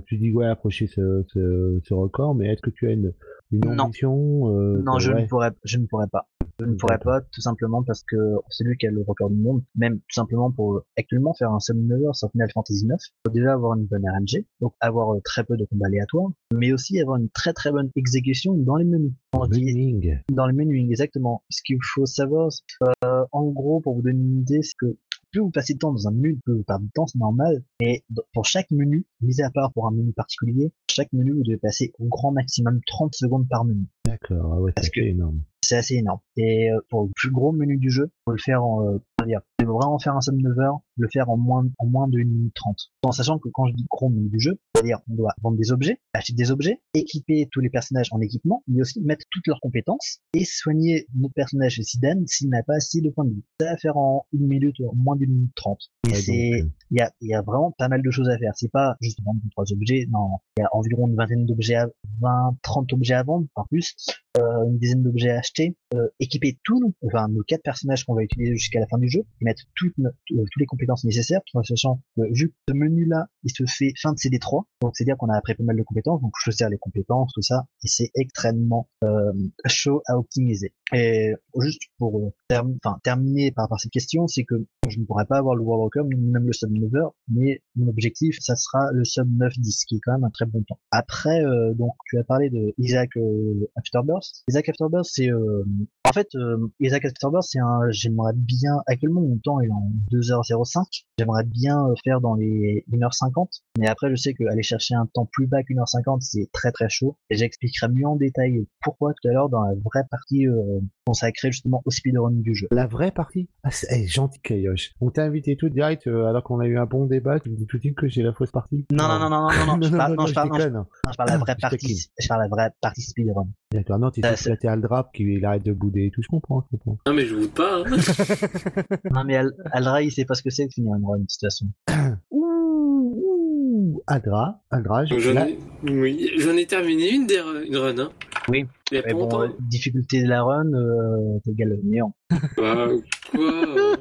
tu dis ouais, approcher ce, ce, ce record, mais est-ce que tu as une, une Non. ambition euh, Non, je ouais. ne pourrais, je ne pourrais pas. Je ne pourrais pas, tout simplement parce que c'est lui qui a le record du monde. Même tout simplement pour euh, actuellement faire un Summon Over sur Final Fantasy 9, faut déjà avoir une bonne RNG, donc avoir euh, très peu de combats aléatoires, mais aussi avoir une très très bonne exécution dans les menus. Dans les menus, exactement. Ce qu'il faut savoir, euh, en gros, pour vous donner une idée, c'est que plus vous passez de temps dans un menu, plus vous perdez de temps, c'est normal. Et d- pour chaque menu, mis à part pour un menu particulier, chaque menu, vous devez passer au grand maximum 30 secondes par menu. D'accord, ah ouais, Parce c'est que- énorme. C'est assez énorme. Et euh, pour le plus gros menu du jeu, faut le faire en, euh, dire, vraiment faire un sum 9 heures, le faire en moins, en moins de 1 minute 30. En sachant que quand je dis gros menu du jeu, c'est-à-dire on doit vendre des objets, acheter des objets, équiper tous les personnages en équipement, mais aussi mettre toutes leurs compétences et soigner notre personnage Zidane s'il n'a pas assez de points de vie. Ça à faire en une minute, en moins d'une minute 30. Et Ouais, c'est, euh, il y a, il y a vraiment pas mal de choses à faire. C'est pas juste vendre trois objets. Non, il y a environ une vingtaine d'objets à, 20, 30 objets à vendre, par plus, une dizaine d'objets à acheter, euh, équiper tous nos, enfin, nos quatre personnages qu'on va utiliser jusqu'à la fin du jeu, et mettre toutes, euh, les compétences nécessaires, tout en sachant que vu que ce menu-là, il se fait fin de CD3, donc c'est-à-dire qu'on a appris pas mal de compétences, donc choisir les compétences, tout ça, et c'est extrêmement euh, chaud à optimiser. Et juste pour euh, terminer par à cette question, c'est que je ne pourrais pas avoir le World Record, même le sub 9 heures, mais mon objectif, ça sera le sub 9-10, qui est quand même un très bon temps. Après, euh, donc, tu as parlé de Isaac euh, Afterburst. Isaac Afterburst, c'est... euh, en fait, euh, Isaac Afterburst, c'est un... J'aimerais bien... Actuellement, mon temps est en 2h05. J'aimerais bien euh, faire dans les 1h50. Mais après, je sais qu'aller chercher un temps plus bas qu'1h50, c'est très très chaud. Et j'expliquerai mieux en détail pourquoi tout à l'heure dans la vraie partie euh, consacrée justement au speedrun du jeu. La vraie partie? Ah, c'est eh, gentil, Kayosh. On t'a invité tout direct euh, alors qu'on a eu un bon débat. Tu me dis tout de suite que j'ai la fausse partie Non, non, non, non, non, non, non, je parle, non, je parle, non, je. Non, je parle la vraie Je partie, je parle la vraie partie speedrun. T'es Ça, sûr que Aldrap qui il arrête de bouder et tout. Je comprends, je comprends. Non, mais je vous pas. Hein. Non, mais Al Alra, il sait pas ce que c'est de finir une run, de toute façon. Ouh, ouh, Aldra, Aldra, je J'en ai... Oui, j'en ai terminé une, des... une run. Hein. Oui. Il y a Mais pas bon, longtemps. difficulté de la run, euh, t'égale le néant. Bah, quoi.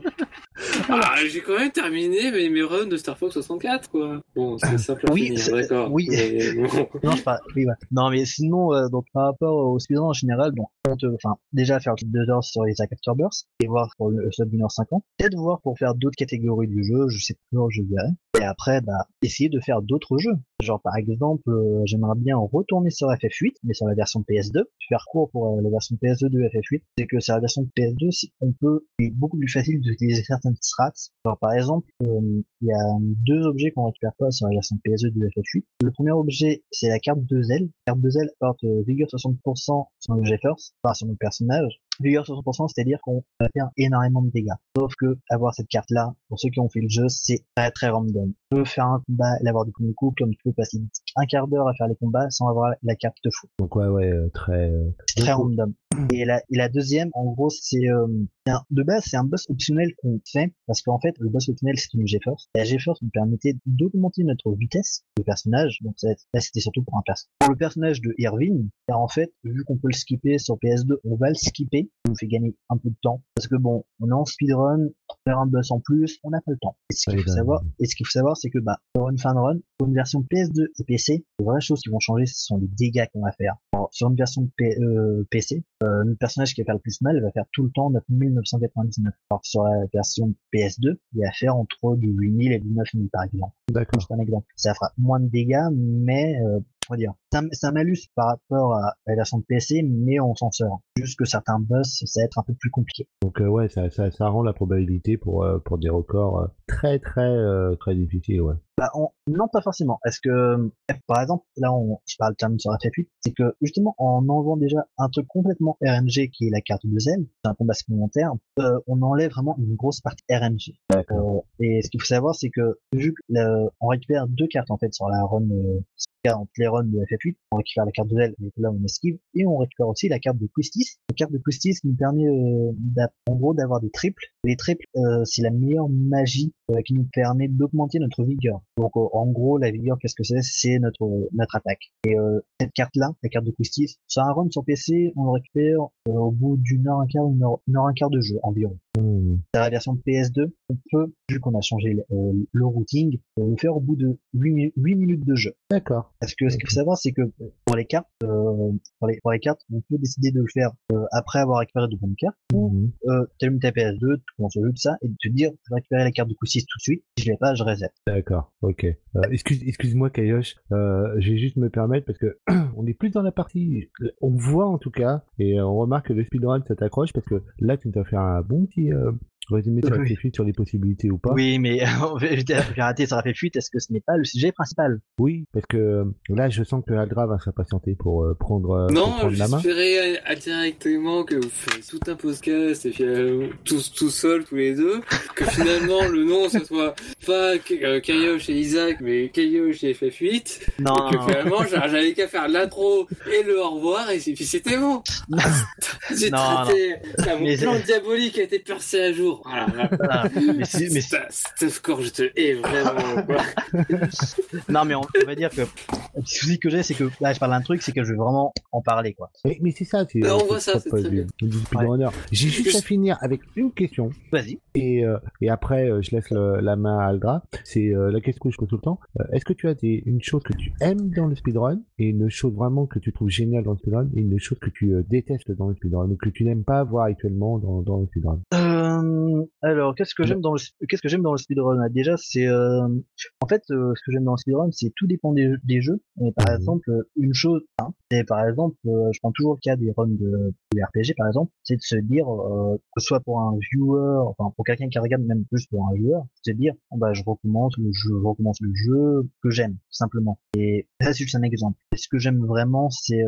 Ah, j'ai quand même terminé mes, mes runs de Star Fox 64, quoi. Bon, c'est simple à Oui, d'accord. oui. Mais bon. Non, je parle, oui, ouais. Non, mais sinon, euh, donc, par rapport au speedrun en général, donc, enfin, déjà faire deux heures sur les Afterburst, et voir pour le sub 1h50. Peut-être voir pour faire d'autres catégories du jeu, je sais pas, je verrai. Et après, bah, essayer de faire d'autres jeux. Genre, par exemple, euh, j'aimerais bien retourner sur FF8, mais sur la version PS2. Faire court pour euh, la version PS2 de FF8, c'est que sur la version PS2, c'est- on peut, c'est beaucoup plus facile d'utiliser certaines strats. Genre, par exemple, euh, il y a deux objets qu'on récupère pas sur la version PS2 de FF8. Le premier objet, c'est la carte 2L. La carte 2L apporte euh, vigueur 60% sur le Jeffers, enfin sur nos personnages. Vigueur 60%, c'est-à-dire qu'on va faire énormément de dégâts. Sauf que avoir cette carte-là, pour ceux qui ont fait le jeu, c'est très très random. Tu peux faire un combat et l'avoir du premier coup, comme tu peux passer un quart d'heure à faire les combats sans avoir la carte de fou. donc ouais, ouais, euh, très. euh, très random. Et la, et la deuxième, en gros, c'est euh, de base, c'est un boss optionnel qu'on fait parce qu'en fait, le boss optionnel, c'est une GeForce. La GeForce nous permettait d'augmenter notre vitesse de personnage. Donc ça, là, c'était surtout pour un personnage. Pour le personnage de Irving, car en fait, vu qu'on peut le skipper sur PS2, on va le skipper. Ça nous fait gagner un peu de temps parce que bon, on est en speedrun, faire un boss en plus, on n'a pas le temps. Et ce qu'il faut bah, savoir, et ce qu'il faut savoir, c'est que bah, sur une fin de run, pour une version PS2 et PC, les vraies choses qui vont changer, ce sont les dégâts qu'on va faire. Alors, sur une version P- euh, PC, euh, le personnage qui va faire le plus mal va faire tout le temps 9999. Alors sur la version PS2, il va faire entre du 8000 et du 9000 par exemple. D'accord. C'est un exemple. Ça fera moins de dégâts, mais euh, on va dire, c'est un, malus par rapport à la version de PC, mais on s'en sort. Juste que certains boss, ça va être un peu plus compliqué. Donc euh, ouais, ça, ça, ça rend la probabilité pour euh, pour des records euh, très très euh, très difficiles, ouais. Bah, on- non, pas forcément. Est-ce que, par exemple, là, on, je parle terme sur FF8, c'est que justement, en enlevant déjà un truc complètement RNG qui est la carte de Zen, c'est un combat supplémentaire, on enlève vraiment une grosse partie RNG. Et ce qu'il faut savoir, c'est que vu qu'on récupère deux cartes en fait sur la run, entre les runs de FF8, on récupère la carte de Zell, et là on esquive, et on récupère aussi la carte de Quistis. La carte de Quistis nous permet euh, en gros d'avoir des triples. Les triples, euh, c'est la meilleure magie euh, qui nous permet d'augmenter notre vigueur. Donc en gros, la vigueur, qu'est-ce que c'est? C'est notre notre attaque. Et cette carte-là, la carte de Quistis, sur un run sur PC, on le récupère au bout d'une heure un quart, une heure, une heure un quart de jeu environ. Dans la version PS2, on peut, vu qu'on a changé le, routing, le faire au bout de 8, 8 minutes de jeu. D'accord. Parce que ce qu'il faut savoir, c'est que pour les cartes, euh, pour, les, pour les cartes, on peut décider de le faire euh, après avoir récupéré de bonnes cartes, ou mmh. euh, t'allumes ta PS2, tu commences à jouer tout ça, et de te dire, je vais récupérer la carte de coup 6 tout de suite, si je l'ai pas, je reset. D'accord, ok. Euh, excuse, excuse-moi Kayosh, euh, je vais juste me permettre parce que on est plus dans la partie, on voit en tout cas, et on remarque que le speedrun ça t'accroche parce que là tu nous as fait un bon petit he euh, résumé sur oui. fuite sur les possibilités ou pas. Oui, mais pirater sur la fuite, est-ce que ce n'est pas le sujet principal? Oui, parce que euh, là, je sens que Aldra va s'impatienter pour euh, prendre, euh, non, pour prendre la main. Non, j'espérais indirectement que vous faites tout un podcast et tous tout seuls, tous les deux, que finalement le nom ce soit pas Kayosh et Isaac, mais Kayosh et FF8. Non. Et que finalement, j'avais qu'à faire l'intro et le au revoir et puis c'était bon. J'ai traité mon plan diabolique a été percé à jour. Voilà. mais si, mais score, je te hais vraiment. non, mais on, va dire que le souci que j'ai, c'est que là, je parle d'un truc, c'est que je veux vraiment en parler, quoi. Mais, mais c'est ça, tu. on voit ça, c'est très bien. J'ai juste à finir avec une question. Vas-y. Et, euh, et après, euh, je laisse la main à Aldra. C'est euh, la question que je pose tout le temps. Est-ce que tu as des, une chose que tu aimes dans le speedrun et une chose vraiment que tu trouves géniale dans le speedrun et une chose que tu détestes dans le speedrun ou que tu n'aimes pas voir actuellement dans, dans le speedrun? Alors, qu'est-ce que j'aime dans le qu'est-ce que j'aime dans le speedrun? Déjà, c'est euh, en fait euh, ce que j'aime dans le speedrun, c'est tout dépend des, des jeux. Par mmh exemple, une chose, hein, c'est par exemple, euh, je prends toujours le cas des runs de, de RPG, par exemple, c'est de se dire que ce soit pour un viewer, enfin pour quelqu'un qui regarde même plus pour un joueur, se dire bon, bah je recommence le jeu, je recommence le jeu que j'aime simplement. Et ça c'est juste un exemple. Et ce que j'aime vraiment, c'est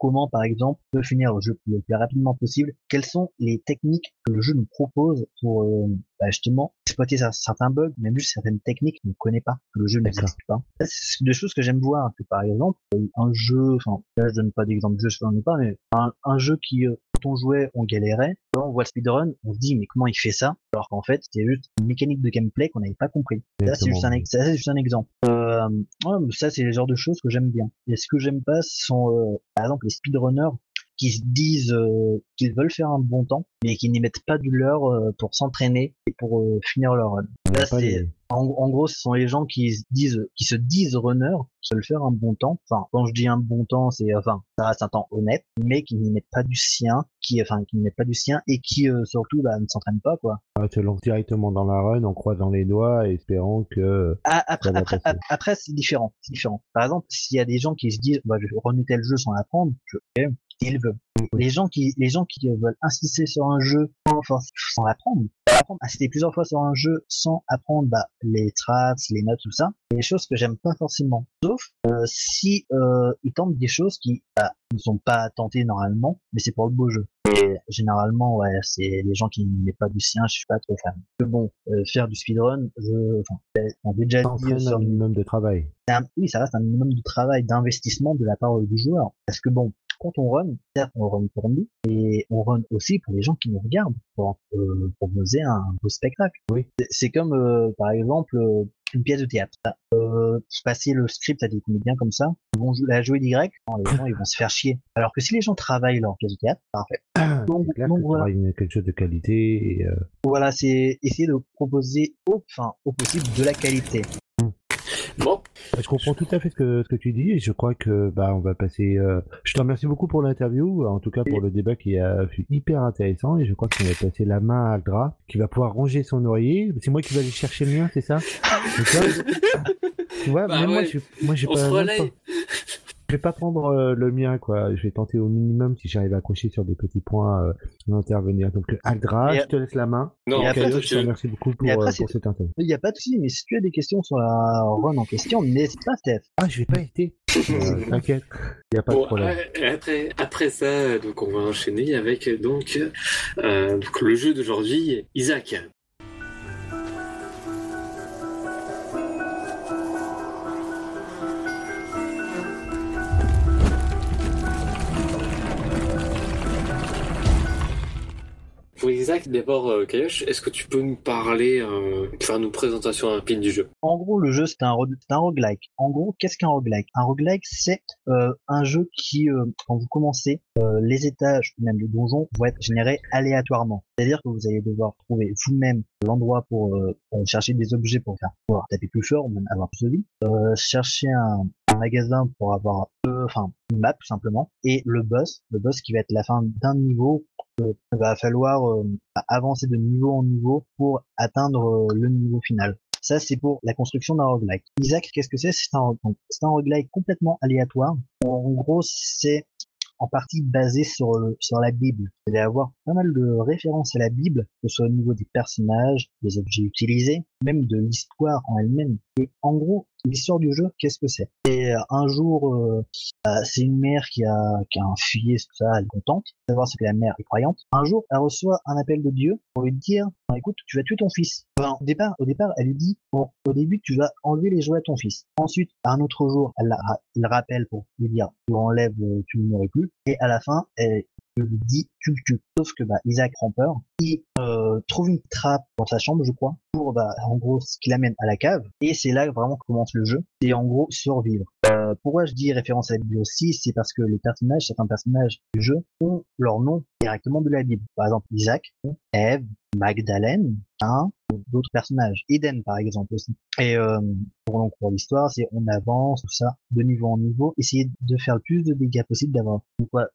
comment, par exemple, peut finir le jeu le plus rapidement possible, quelles sont les techniques que le jeu nous propose pour euh, bah, justement exploiter certains bugs, même juste certaines techniques qu'on ne connaît pas, que le jeu ne explique pas. C'est des choses que j'aime voir, que par exemple, un jeu, enfin, là je donne pas d'exemple de jeu, je ne pas, mais un, jeu qui, euh, quand on jouait, on galérait, quand on voit le speedrun, on se dit mais comment il fait ça? Alors qu'en fait, c'était juste une mécanique de gameplay qu'on n'avait pas compris. Ça, c'est juste, juste, un exemple. Euh, ouais, ça, c'est le genre de choses que j'aime bien. Et ce que j'aime pas, ce sont, euh, par exemple, les speedrunners qui se disent euh, qu'ils veulent faire un bon temps, mais qui n'y mettent pas du leur euh, pour s'entraîner et pour euh, finir leur run. Là, c'est, en, gros, ce sont les gens qui se disent, qui se disent runners, qui veulent faire un bon temps. Enfin, quand je dis un bon temps, c'est, enfin, ça reste un temps honnête, mais qui n'y mettent pas du sien, qui, enfin, qui n'y mettent pas du sien et qui, surtout, bah, ne s'entraînent pas, quoi. Ah, te lance directement dans la run en croisant les doigts, espérant que. Ah, après, après, après, c'est différent, c'est différent. Par exemple, s'il y a des gens qui se disent, bah, je vais runner tel jeu sans l'apprendre, je, ils veulent. Les gens qui, les gens qui veulent insister sur un jeu sans, sans apprendre, apprendre, insister plusieurs fois sur un jeu sans apprendre bah, les traces, les notes, tout ça, c'est des choses que j'aime pas forcément. Sauf euh, si euh, ils tentent des choses qui bah, ne sont pas tentées normalement, mais c'est pour le beau jeu. Et généralement, ouais, c'est les gens qui ne mettent pas du sien, je suis pas trop fan. Bon, euh, faire du speedrun, je, enfin, on déjà dit sur un minimum de travail. oui, ça reste un minimum de travail, d'investissement de la part du joueur. Parce que bon, quand on run, certes, on run pour nous, et on run aussi pour les gens qui nous regardent, pour euh, proposer un beau spectacle. Oui. C'est comme, euh, par exemple, euh, une pièce de théâtre. Euh, passer le script à des comédiens comme ça, ils vont la jouer direct, les gens ils vont se faire chier. Alors que si les gens travaillent leur pièce de théâtre, parfait. Donc, donc voilà. quelque chose de qualité. Et, euh... Voilà, c'est essayer de proposer au, enfin, au possible de la qualité. Bon. Je comprends tout à fait ce que, ce que tu dis et je crois que bah on va passer. Euh... Je te remercie beaucoup pour l'interview, en tout cas pour le débat qui a fut hyper intéressant et je crois qu'on va passer la main à Aldra qui va pouvoir ranger son oreiller. C'est moi qui vais aller chercher le mien, c'est ça? Tu vois, bah moi, moi j'ai pas. Je vais pas prendre euh, le mien, quoi. Je vais tenter au minimum si j'arrive à accrocher sur des petits points euh, d'intervenir. Donc Aldra, je te laisse la main. Non, après, je te remercie beaucoup pour, euh, pour cette interview. Il n'y a pas de souci, mais si tu as des questions sur la run en question, n'hésite pas, Steph. Ah, je vais pas hésiter. T'inquiète, il n'y a pas de problème. Après, après ça, donc on va enchaîner avec donc, donc le jeu d'aujourd'hui, Isaac. Isaac, d'abord, euh, Kayosh, est-ce que tu peux nous parler, euh, faire une présentation rapide du jeu? En gros, le jeu, c'est un, roguelike. En gros, qu'est-ce qu'un roguelike? Un roguelike, c'est euh, un jeu qui, euh, quand vous commencez, euh, les étages, même les donjons, vont être générés aléatoirement. C'est-à-dire que vous allez devoir trouver vous-même l'endroit pour, pour chercher des objets pour faire pouvoir taper plus fort, même avoir plus de vie. Chercher un, un magasin pour avoir, enfin, map tout simplement. Et le boss, le boss qui va être la fin d'un niveau euh, va falloir euh, avancer de niveau en niveau pour atteindre euh, le niveau final. Ça, c'est pour la construction d'un roguelike. Isaac, qu'est-ce que c'est? C'est un, c'est un roguelike complètement aléatoire. En gros, c'est en partie basé sur, le- sur la Bible. Vous allez avoir pas mal de références à la Bible, que ce soit au niveau des personnages, des objets utilisés, même de l'histoire en elle-même. Et en gros, l'histoire du jeu, qu'est-ce que c'est? C'est euh, un jour, euh, euh, c'est une mère qui a, qui a un filleul, tout ça, elle est contente, savoir ce que la mère est croyante. Un jour, elle reçoit un appel de Dieu pour lui dire, Bon, écoute, tu vas tuer ton fils. Enfin, au départ, au départ, elle lui dit, bon, au début, tu vas enlever les jouets à ton fils. Ensuite, un autre jour, elle la, rappelle pour lui dire, tu enlèves, euh, tu ne mourras plus. Et à la fin, elle tu tues. Sauf que, bah, Isaac prend peur. Il, euh, trouve une trappe dans sa chambre, je crois, pour, bah, en gros, ce qui l'amène à la cave. Et c'est là vraiment que commence le jeu. C'est en gros survivre. Euh, pourquoi je dis référence à la Bible aussi, c'est parce que les personnages, certains personnages du jeu ont leur nom directement de la Bible. Par exemple, Isaac, Ève, Magdalène, hein, d'autres personnages. Eden, par exemple, aussi. Et euh, pour donc pour l'histoire, c'est on avance, tout ça, de niveau en niveau, essayer de faire le plus de dégâts possible, d'avoir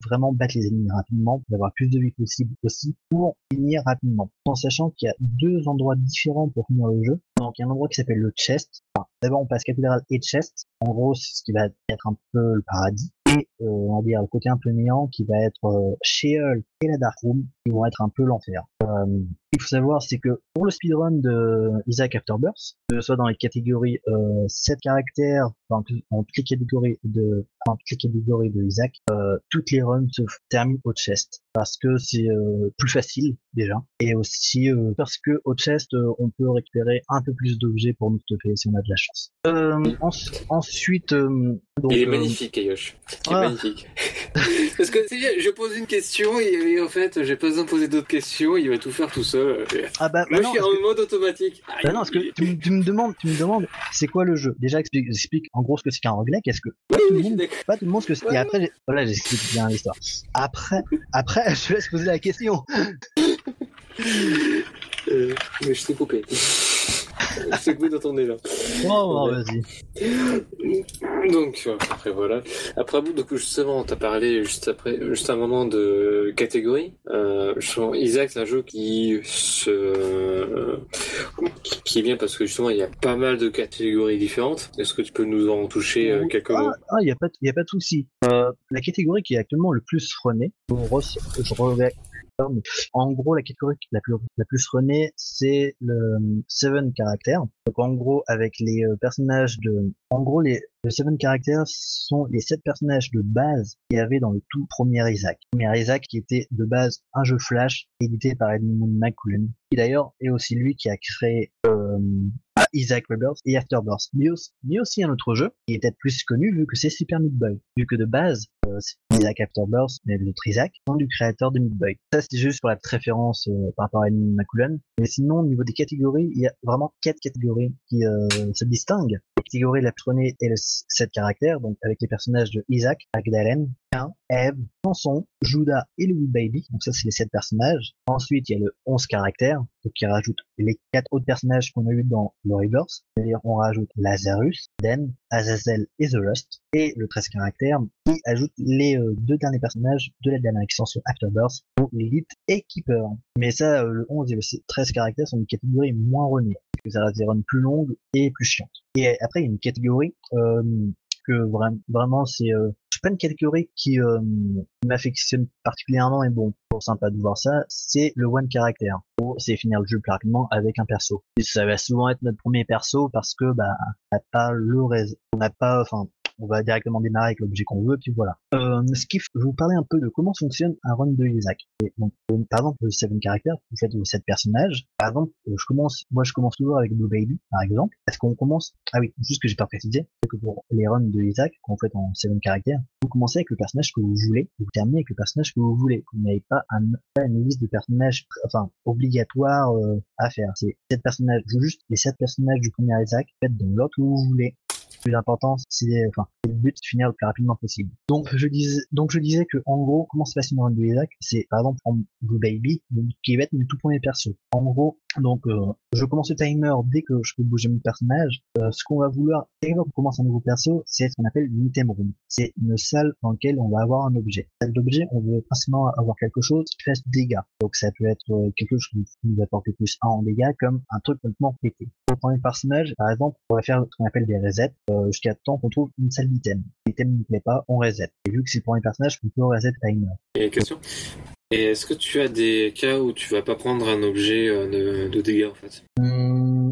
vraiment battre les ennemis rapidement, d'avoir plus de vie possible aussi pour finir rapidement. En sachant qu'il y a deux endroits différents pour finir le jeu. Donc il y a un endroit qui s'appelle le chest. D'abord on passe cathédrale et chest. En gros, c'est ce qui va être un peu le paradis. Et euh, on va dire le côté un peu néant qui va être euh, Sheol et la Dark Room qui vont être un peu l'enfer. Euh, il faut savoir, c'est que pour le speedrun de Isaac Afterbirth, que ce soit dans les catégories euh, 7 caractères, enfin, en toutes les catégories de, enfin, toutes les catégories de Isaac, euh, toutes les runs se terminent au chest parce que c'est euh, plus facile déjà et aussi euh, parce que au chest euh, on peut récupérer un peu plus d'objets pour nous stopper si on a de la chance. Euh, ens- ensuite, euh, donc, Il est magnifique, Kayosh. Il est ah. magnifique. Parce que c'est bien, je pose une question et, et en fait, j'ai pas besoin de poser d'autres questions, il va tout faire tout seul. ah bah, bah Moi, non, je suis que- en mode automatique. Bah non, parce que tu, me- tu me demandes, tu me demandes, c'est quoi le jeu? Déjà, explique, explique en gros ce que c'est qu'un roguelike. Est-ce que Oui, tout le monde, pas tout le monde ce que c'est. Ouais, Et après, voilà, j'explique bien l'histoire. Après, après, je te laisse poser la question. Euh, mais je t'ai coupé. T'ai coupé dans ton élan. Oh, Ouais. vas-y. Donc après voilà. Après vous donc justement t'as parlé juste après juste un moment de catégorie. Euh, Isaac c'est un jeu qui se euh, qui, est bien parce que justement il y a pas mal de catégories différentes. Est-ce que tu peux nous en toucher euh, quelques mots? Ah, ah, y a pas, de- y a pas de souci. Euh, la catégorie qui est actuellement le plus renée, je re- en gros, la catégorie la plus, la plus renée, c'est le Seven caractères. Donc, en gros, avec les euh, personnages de, en gros, les, le Seven caractères sont les sept personnages de base qu'il y avait dans le tout premier Isaac. Le premier Isaac qui était de base un jeu Flash édité par Edmund McCullen, qui d'ailleurs est aussi lui qui a créé euh, Isaac Rebirth et Afterbirth. Mais aussi, mais aussi un autre jeu qui est peut-être plus connu vu que c'est Super Meat Boy. Vu que de base, euh, Isaac Afterbirth, mais l'autre Isaac, sont du créateur de Meat Boy. Ça, c'est juste pour la petite référence euh, par rapport à Edmund McCullen. Mais sinon, au niveau des catégories, il y a vraiment quatre catégories qui euh, se distinguent. La catégorie la connue est le 7 caractères, donc avec les personnages de Isaac, Magdalene, Cain, Eve, Samson, Judas et Louis Baby. Donc ça, c'est les sept personnages. Ensuite, il y a le 11 caractères, donc qui rajoute les quatre autres personnages qu'on a eu dans le Reverse. C'est-à-dire, on rajoute Lazarus, Den, Azazel et The Rust. Et le 13 caractères, qui ajoute les euh, deux derniers personnages de la dernière extension Afterbirth, donc Lilith et Keeper. Mais ça, euh, le 11 et le 13 caractères sont des catégories moins renées, parce que ça reste des runs plus longues et plus chiantes. Et après, il y a une catégorie euh, que vra- vraiment, c'est euh, une catégorie qui euh, m'affectionne particulièrement, mais bon, pour sympa de voir ça, c'est le one caractère. En gros, C'est finir le jeu plus rapidement avec un perso. Et ça va souvent être notre premier perso parce que bah on n'a pas le on n'a pas, enfin on va directement démarrer avec l'objet qu'on veut, puis voilà. Euh, Skiff, je vais vous parler un peu de comment fonctionne un run de Isaac. Donc, euh, par exemple, 7 caractères, vous faites 7 personnages. Par exemple, euh, je commence, moi je commence toujours avec Blue Baby, par exemple. Est-ce qu'on commence Ah oui, juste que j'ai pas précisé, c'est que pour les runs de Isaac, qu'on fait en 7 caractères, vous commencez avec le personnage que vous voulez, vous terminez avec le personnage que vous voulez. Vous n'avez pas, un, une liste de personnages, enfin, obligatoire euh, à faire. C'est 7 personnages, juste les 7 personnages du premier Isaac, faites dans l'autre que vous voulez plus c'est le but de finir le plus rapidement possible. Donc je disais donc je disais que en gros comment se passe une run de Isaac, c'est par exemple en Blue Baby qui être mon tout premier perso. En gros donc euh, je commence le timer dès que je peux bouger mon personnage. Euh, ce qu'on va vouloir dès qu'on commence un nouveau perso, c'est ce qu'on appelle une item room. C'est une salle dans laquelle on va avoir un objet. Cet objet, on veut principalement avoir quelque chose qui fasse dégâts. Donc ça peut être euh, quelque chose qui nous apporte plus 1 en dégâts comme un truc complètement pété. Pour le premier personnage, par exemple, on va faire ce qu'on appelle des resets euh, jusqu'à temps qu'on trouve une salle d'item. L'item ne plaît pas, on reset. Et vu que c'est pour un personnage, on peut reset timer. Et question Et est-ce que tu as des cas où tu vas pas prendre un objet euh, de, de dégâts en fait?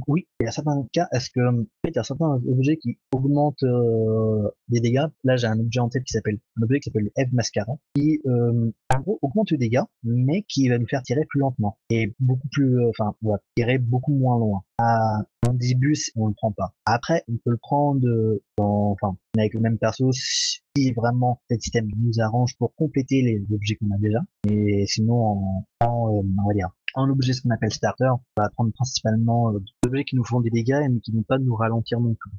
Hum, oui, il y a certains cas, est-ce que en il y a certains objets qui augmentent euh, les dégâts? Là, j'ai un objet en tête qui s'appelle un objet qui s'appelle le F Mascara, qui euh, en gros augmente les dégâts, mais qui va nous faire tirer plus lentement et beaucoup plus, euh, enfin, on tirer beaucoup moins loin. À un début, on le prend pas. Après, on peut le prendre, euh, dans- enfin, avec le même perso si vraiment cet système nous arrange pour compléter les objets qu'on a déjà. Et sinon, en, en, euh, on va dire, en objet ce qu'on appelle starter, on va prendre principalement euh, des objets qui nous font des dégâts mais qui ne vont pas nous ralentir non plus.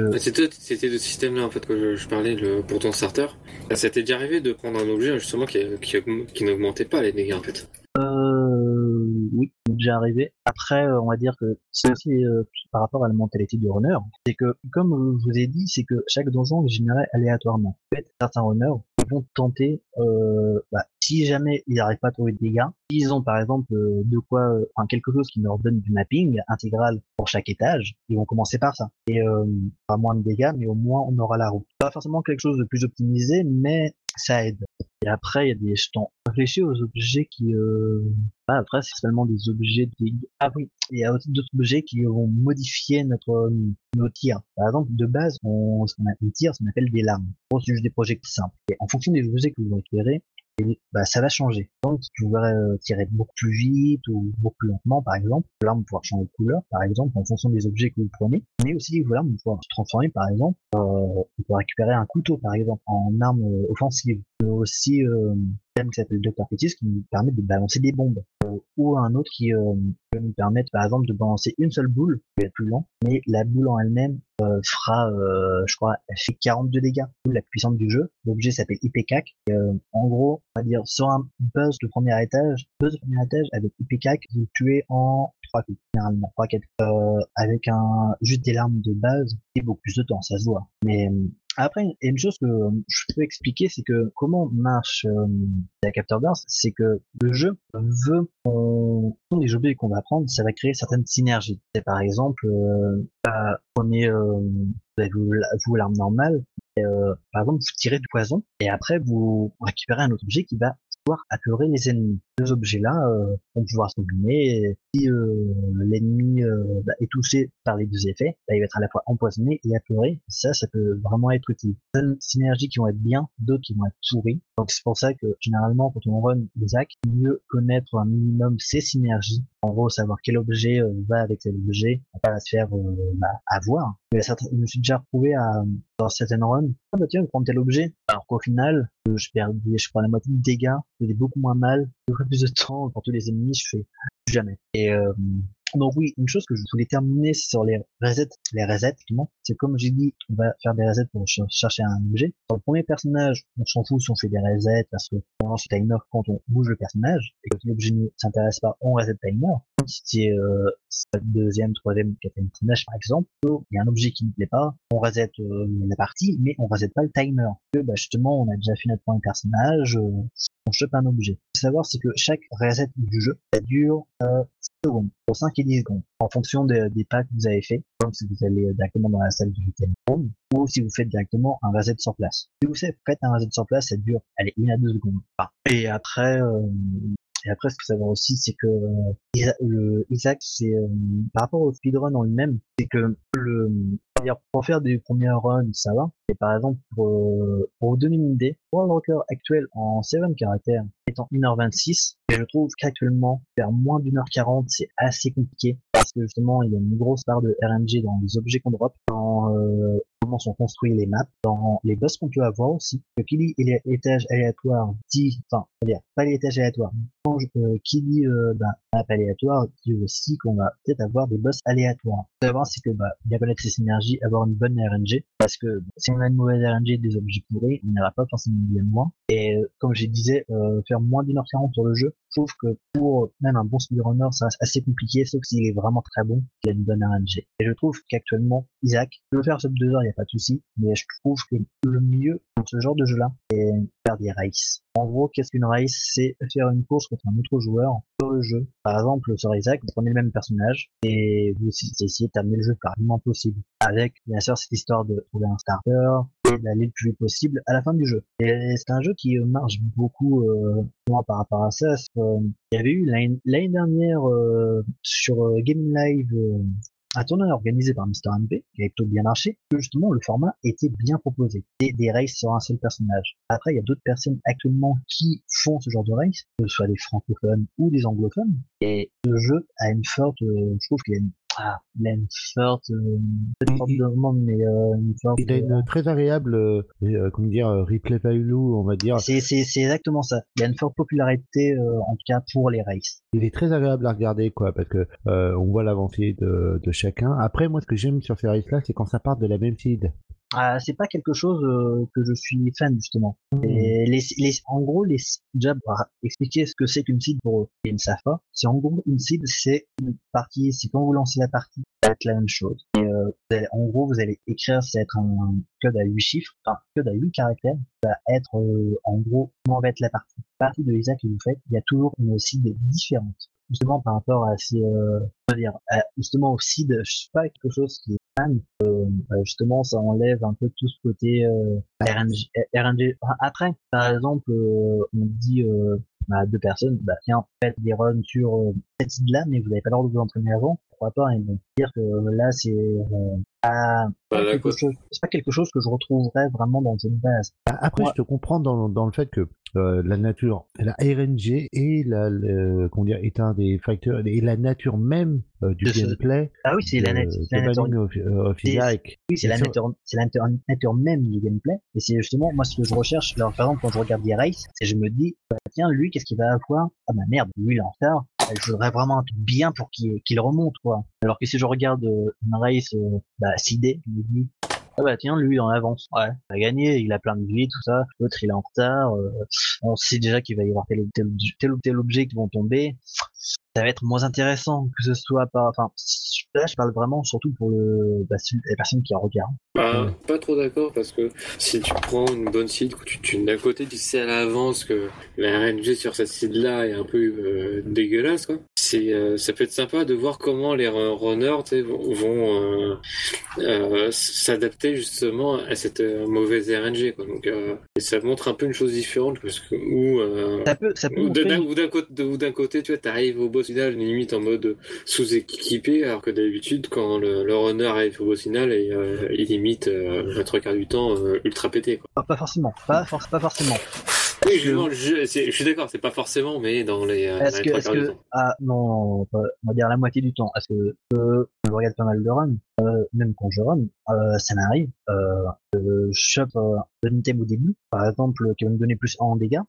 Euh, Bah, C'était de ce système-là en fait que je, je parlais le, pour ton starter. Bah, Ça t'est déjà arrivé de prendre un objet justement qui, qui, qui n'augmentait pas les dégâts en fait. Euh, oui, déjà arrivé. Après, euh, on va dire que c'est aussi euh, par rapport à la mentalité du runner, c'est que, comme je vous ai dit, c'est que chaque donjon est généré aléatoirement. En fait, certains runners vont tenter, euh, bah, si jamais ils n'arrivent pas à trouver de dégâts, s'ils ont par exemple euh, de quoi, euh, enfin quelque chose qui leur donne du mapping intégral pour chaque étage, ils vont commencer par ça. Et pas moins de dégâts, mais au moins on aura la route. Pas forcément quelque chose de plus optimisé, mais ça aide. Et après, il y a des jetons. Réfléchis aux objets qui, euh... après, c'est seulement des objets. Ah oui, il y a aussi d'autres objets qui vont modifier notre, euh, nos tirs. Par exemple, de base, on, ce qu'on a une tir, ce qu'on appelle des larmes. Bon, c'est juste des projectiles simples. Et en fonction des objets que vous récupérez, et, bah, ça va changer. Donc, vous verrez euh, tirer beaucoup plus vite ou beaucoup plus lentement, par exemple. L'arme va pouvoir changer de couleur, par exemple, en fonction des objets que vous prenez. Mais aussi, vos armes vont pouvoir se transformer, par exemple. Euh, on peut récupérer un couteau, par exemple, en arme euh, offensive. Mais aussi, thème qui s'appelle Dr. Fetus qui nous permet de balancer des bombes. Euh, ou un autre qui euh, peut nous permettre, par exemple, de balancer une seule boule, qui va être plus lent, mais la boule en elle-même euh, fera, euh, je crois, elle fait 42 dégâts. La puissance du jeu. L'objet s'appelle IPCAC. Euh, en gros, on va dire, sur un buzz de premier étage, buzz de premier étage avec IPCAC, vous le tuez en trois coups, généralement, trois, quatre. Euh, avec un, juste des larmes de base, et beaucoup plus de temps, ça se voit. Mais, après, une chose que euh, je peux expliquer, c'est que comment marche euh, la Capture Burst, c'est que le jeu veut qu'on, les objets qu'on va prendre, ça va créer certaines synergies. C'est par exemple, euh, bah, prenez, euh, avez vous, vous l'arme normale, euh, par exemple, vous tirez du poison, et après vous récupérez un autre objet qui va pouvoir apeurer les ennemis. Ces objets-là euh, vont pouvoir se si euh, l'ennemi euh, bah, est touché par les deux effets, bah, il va être à la fois empoisonné et apeuré. Ça, ça peut vraiment être utile. Certaines synergies qui vont être bien, d'autres qui vont être pourries. Donc c'est pour ça que généralement, quand on run des actes, mieux connaître un minimum ces synergies. En gros, savoir quel objet euh, va avec quel objet, on va pas se faire euh, bah, avoir. Je me suis déjà retrouvé à, dans certaines runs, ah bah tiens, je prendre tel objet. Alors qu'au final, euh, je perds, je prends la moitié de dégâts, je fais beaucoup moins mal, je plus de temps pour tous les ennemis, je fais jamais. Et euh, donc oui, une chose que je voulais terminer sur les resets, les resets, c'est comme j'ai dit, on va faire des resets pour ch- chercher un objet. Sur le premier personnage, on s'en fout si on fait des resets parce que on lance le timer quand on bouge le personnage et que l'objet ne s'intéresse pas, on reset le timer. Si c'est euh, c'est deuxième, troisième, quatrième personnage par exemple, il y a un objet qui ne plaît pas, on reset euh, la partie, mais on reset pas le timer. Que bah, justement, on a déjà fait notre premier personnage, euh, on chope un objet. Qu'il faut savoir, c'est que chaque reset du jeu, ça dure euh, 6 secondes, pour 5 et 10 secondes, en fonction des, pas que vous avez fait. Comme si vous allez directement dans la salle du room, ou si vous faites directement un reset sur place. Si vous faites un reset sur place, ça dure, allez, 1 à 2 secondes. Et après, euh, Et après, ce que ça veut aussi, c'est que euh, Isaac, c'est euh, par rapport au speedrun en lui-même, c'est que le pour faire des premiers runs, ça va. Et par exemple, pour, euh, pour donner une idée, le record actuel en 7 caractères étant 1h26, et je trouve qu'actuellement, faire moins d'une heure 40, c'est assez compliqué parce que justement, il y a une grosse part de RNG dans les objets qu'on drop, euh, comment sont construits les maps, dans les boss qu'on peut avoir aussi. Le qui dit étage aléatoire dit, enfin, dire pas les étages aléatoires. Euh, qui dit euh, bah, map aléatoire dit aussi qu'on va peut-être avoir des boss aléatoires. Ce c'est que bah, bien connaître ses synergies, avoir une bonne RNG, parce que si on a une mauvaise RNG des objets pourris, on n'ira pas forcément bien moins. Et euh, comme je disais, euh, faire moins d'une heure quarante sur le jeu, je trouve que pour même un bon speedrunner, ça reste assez compliqué, sauf s'il est vraiment très bon, qu'il a une bonne RNG. Et je trouve qu'actuellement, Isaac peut faire sub 2 heures, il a pas de souci, mais je trouve que le mieux dans ce genre de jeu-là, c'est faire des races. En gros, qu'est-ce qu'une race? C'est faire une course contre un autre joueur sur le jeu. Par exemple, sur Isaac, vous prenez le même personnage et vous essayez d'amener le jeu le plus possible. Avec, bien sûr, cette histoire de trouver un starter et d'aller le plus vite possible à la fin du jeu. Et c'est un jeu qui marche beaucoup, euh, moi, par rapport à ça. il y avait eu l'année dernière euh, sur euh, Game Live un tournoi organisé par Mr. MP, qui a plutôt bien marché, que justement le format était bien proposé. Des, des races sur un seul personnage. Après, il y a d'autres personnes actuellement qui font ce genre de race, que ce soit des francophones ou des anglophones. Et le jeu a une forte, euh, je trouve qu'il a une il a une forte, euh, une sorte de monde, mais euh, une forte. Il a une très agréable, euh, comment dire, replay value, on va dire. C'est c'est c'est exactement ça. Il a une forte popularité, en tout cas pour les races. Il est très agréable à regarder, quoi, parce que on voit l'avancée de, de chacun. Après, moi, ce que j'aime sur ces races-là, c'est quand ça part de la même seed. Ah, c'est pas quelque chose euh, que je suis fan justement. Hmm. Et les, les, en gros, les déjà pour expliquer ce que c'est qu'une seed pour les ne savent pas, c'est en gros une seed, c'est une partie, c'est quand vous lancez la partie, ça va être la même chose. Et euh, en gros, vous allez écrire, c'est être un, code à 8 chiffres, enfin code à 8 caractères, ça va être euh, en gros comment va être la partie. La partie de l'ISA que vous faites, il y a toujours une seed différente justement par rapport à ces euh, dire justement au seed je suis pas quelque chose qui est fan euh, bah, justement ça enlève un peu tout ce côté euh, RNG, RNG. après par exemple euh, on dit euh, à deux personnes bah tiens faites des runs sur euh, cette seed là mais vous n'avez pas l'ordre de vous entraîner avant pourquoi pas ils vont dire que là c'est pas, quelque chose, c'est pas quelque chose que je retrouverais vraiment dans une base. Bah, après, je te comprends dans, dans le fait que euh, la nature, la RNG et la, le, comment dire, est un des facteurs et la nature même euh, du gameplay. Ah oui, c'est la, nat la nature. Of, euh, of Isaac. Oui, c'est la nature, c'est la nature, même du gameplay. Et c'est justement moi ce que je recherche. Alors, par exemple, quand je regarde des races, c'est je me dis, bah, tiens, lui, qu'est-ce qu'il va avoir? Ah bah merde, lui il est en retard. Je voudrais vraiment un truc bien pour qu'il remonte quoi. Alors que si je regarde une race, bah sidé, ah bah tiens, lui, il en avance. Ouais, il a gagné, il a plein de vie, tout ça. L'autre, il est en retard. Euh, on sait déjà qu'il va y avoir tel ou tel, tel, ou tel objet qui vont tomber ça va être moins intéressant que ce soit pas. Enfin, là, je parle vraiment surtout pour le, bah, les personnes qui en regardent. Bah, pas trop d'accord parce que si tu prends une bonne site, tu, tu d'un côté tu sais à l'avance que la RNG sur cette site là est un peu euh, dégueulasse quoi. C'est, euh, ça peut être sympa de voir comment les runners vont, euh, euh, s'adapter justement à cette mauvaise RNG quoi. Donc et ça montre un peu une chose différente parce que où ça peut, ça peut ou d'un côté, d'un côté tu vois t'arrives au boss final limite en mode sous-équipé, alors que d'habitude, quand le, runner arrive au final, et, euh, il limite euh, trois quarts du temps euh, ultra pété. Quoi. Pas, forcément, pas, pas forcément. Oui, je, je, suis d'accord, c'est pas forcément, mais dans les, est-ce que, est-ce que, ah non, on va dire la moitié du temps. Est-ce que je regarde pas mal de runs, euh, même quand je run, euh, ça m'arrive, euh, je chope euh, un item au début, par exemple, qui va me donner plus 1 en dégâts,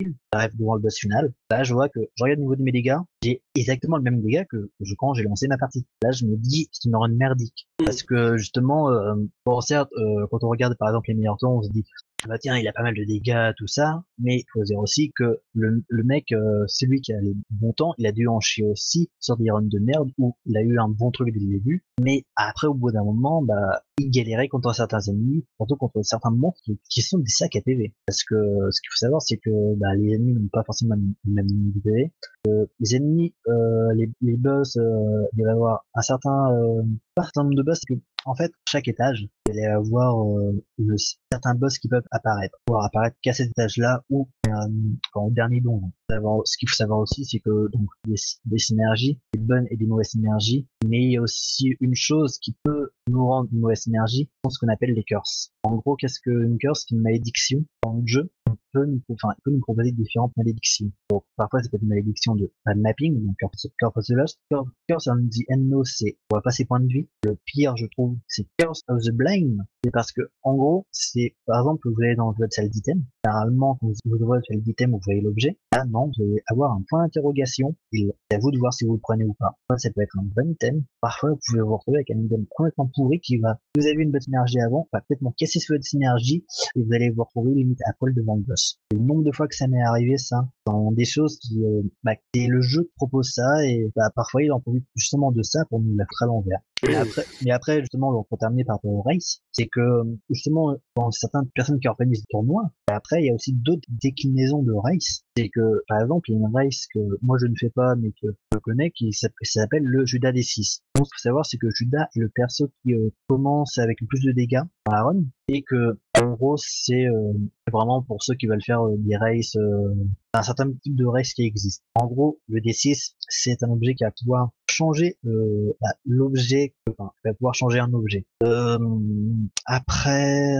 il arrive devant le boss final, là je vois que je regarde le niveau de mes dégâts, j'ai exactement le même dégât que, quand j'ai lancé ma partie. Là je me dis, c'est une run merdique. Parce que justement, euh, bon certes, euh, quand on regarde par exemple les meilleurs temps, on se dit, bah tiens, il a pas mal de dégâts, tout ça, mais il faut dire aussi que le, le mec, euh, c'est lui qui a les bons temps, il a dû en chier aussi sur des runs de merde où il a eu un bon truc dès le début, mais après, au bout d'un moment, bah, il galérait contre certains ennemis, surtout contre certains monstres qui, sont des sacs à PV. Parce que ce qu'il faut savoir, c'est que bah, les ennemis n'ont pas forcément le même niveau PV. Euh, les ennemis, euh, les, les boss, euh, il va y avoir un certain, euh, un nombre de boss, en fait, chaque étage, il va y avoir euh, certains boss qui peuvent apparaître. Pouvoir apparaître qu'à cet étage-là ou au dernier don. Ce qu'il faut savoir aussi, c'est que donc des, des, synergies, des bonnes et des mauvaises synergies, mais il y a aussi une chose qui peut nous rendre une mauvaise synergie, ce qu'on appelle les curses. En gros, qu'est-ce qu'une curse? C'est une malédiction dans le jeu peut nous, peut nous proposer différentes malédictions. Parfois, ça peut être une malédiction de mapping, donc Curse of the Lost. Curse of the Endno, c'est, on va passer point de vue. Le pire, je trouve, c'est Curse of the Blind. C'est parce que, en gros, c'est, par exemple, vous allez dans votre salle d'item. Généralement, quand vous ouvrez votre salle d'item, vous voyez l'objet. Là, non, vous allez avoir un point d'interrogation. Et c'est à vous de voir si vous le prenez ou pas. Ça peut être un bon item. Parfois, vous pouvez vous retrouver avec un item complètement pourri qui va, vous avez une bonne synergie avant, va peut-être casser votre synergie et vous allez vous retrouver limite à poil devant le boss. Le nombre de fois que ça m'est arrivé, ça, dans des choses qui, euh, bah, le jeu propose ça et bah, parfois il en profite justement de ça pour nous la foutre à l'envers. Mais après, justement, pour terminer par rapport au race, c'est que justement, dans certaines personnes qui organisent le tournoi, après il y a aussi d'autres déclinaisons de race. C'est que par exemple, il y a une race que moi je ne fais pas, mais que je connais, qui s'appelle le Judas des 6. Donc, ce qu'il faut savoir, c'est que Judas est le perso qui euh, commence avec le plus de dégâts dans la run et que en gros c'est euh, vraiment pour ceux qui veulent faire euh, des races, un certain type de race qui existe. En gros, le D6 c'est un objet qui va pouvoir changer bah, l'objet, enfin, qui va pouvoir changer un objet. après,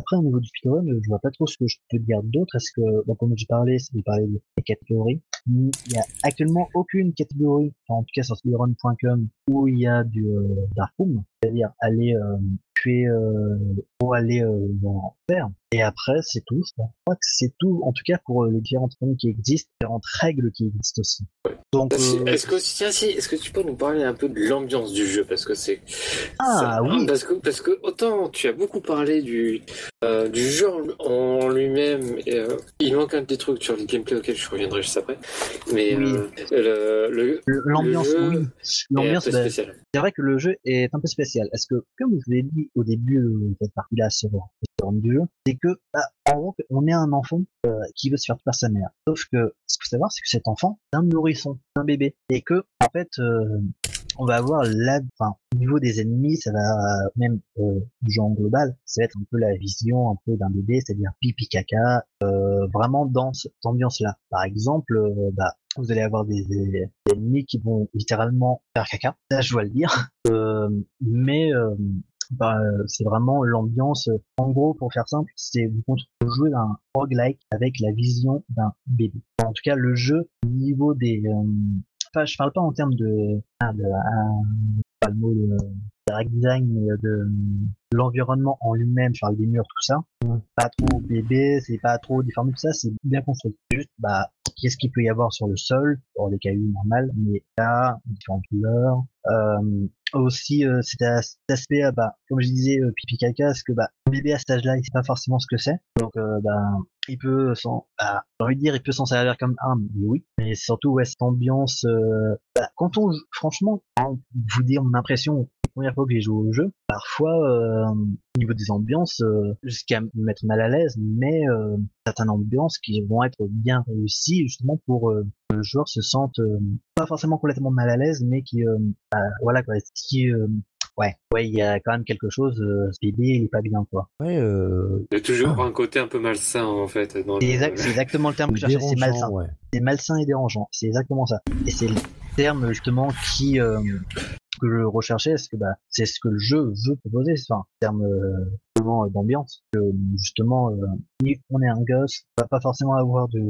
après, au niveau du speedrun, je vois pas trop ce que je peux dire d'autre. Est-ce que, bon, comme j'ai parlé, de parler des catégories. Il y a actuellement aucune catégorie, en tout cas sur speedrun.com, où il y a du euh, dark room, c'est-à-dire aller euh, tuer euh, ou aller euh, en faire. Et après, c'est tout. Je crois que c'est tout, en tout cas pour euh, les différentes règles qui existent, différentes règles qui existent aussi. Donc, euh, est-ce que tiens, si, est-ce que tu peux nous parler un peu de l'ambiance du jeu? Parce que c'est ah oui parce que parce que autant tu as beaucoup parlé du euh, du jeu en lui-même euh, il manque un petit truc sur le gameplay auquel je reviendrai juste après mais oui. le l'ambiance oui l'ambiance bah, c'est vrai que le jeu est un peu spécial est-ce que comme je l'ai dit au début de cette partie-là sur du jeu, c'est que bah, en gros, on est un enfant euh, qui veut se faire par sa mère. Sauf que ce qu'il faut savoir, c'est que cet enfant, c'est un nourrisson, un bébé, et que en fait, euh, on va avoir la, enfin, au niveau des ennemis, ça va même euh, du genre global, ça va être un peu la vision un peu d'un bébé, c'est-à-dire pipi caca, euh, vraiment dans cette ambiance-là. Par exemple, euh, bah, vous allez avoir des, ennemis qui vont littéralement faire caca, ça je dois le dire, euh, mais bah, c'est vraiment l'ambiance. En gros, pour faire simple, c'est vous jouer un roguelike avec la vision d'un bébé. En tout cas, le jeu, au niveau des... Euh, enfin, je parle pas en termes de... Ah, de, pas le mot de, design, mais de, l'environnement en lui-même, je parle des murs, tout ça. Pas trop bébé, c'est pas trop déformé, tout ça, c'est bien construit. Juste, bah, qu'est-ce qu'il peut y avoir sur le sol, pour les cailloux normales, mais là, différentes couleurs, euh, aussi euh, cet, aspect euh, bah comme je disais euh, pipi caca parce que bah un bébé à cet âge-là il sait pas forcément ce que c'est. Donc bah il peut s'en bah, j'ai dire il peut s'en servir comme arme oui. Mais surtout cette ambiance bah, quand on franchement vous dire mon impression première fois que j'ai joué au jeu parfois au niveau des ambiances jusqu'à me mettre mal à l'aise mais certaines ambiances qui vont être bien réussies justement pour que le joueur se sente pas forcément complètement mal à l'aise mais qui bah, voilà quoi qui euh, ouais, ouais, il y a quand même quelque chose. Euh, ce bébé, il est pas bien, quoi. Ouais. Euh... Il y a toujours un côté un peu malsain, en fait. C'est exact, exactement le terme que je cherchais. C'est malsain. C'est malsain et dérangeant. C'est exactement ça. Et c'est le terme justement qui euh, que je recherchais, que bah, c'est ce que le jeu veut proposer, enfin, en termes euh, d'ambiance. Justement, euh, on est un gosse, on va pas forcément avoir de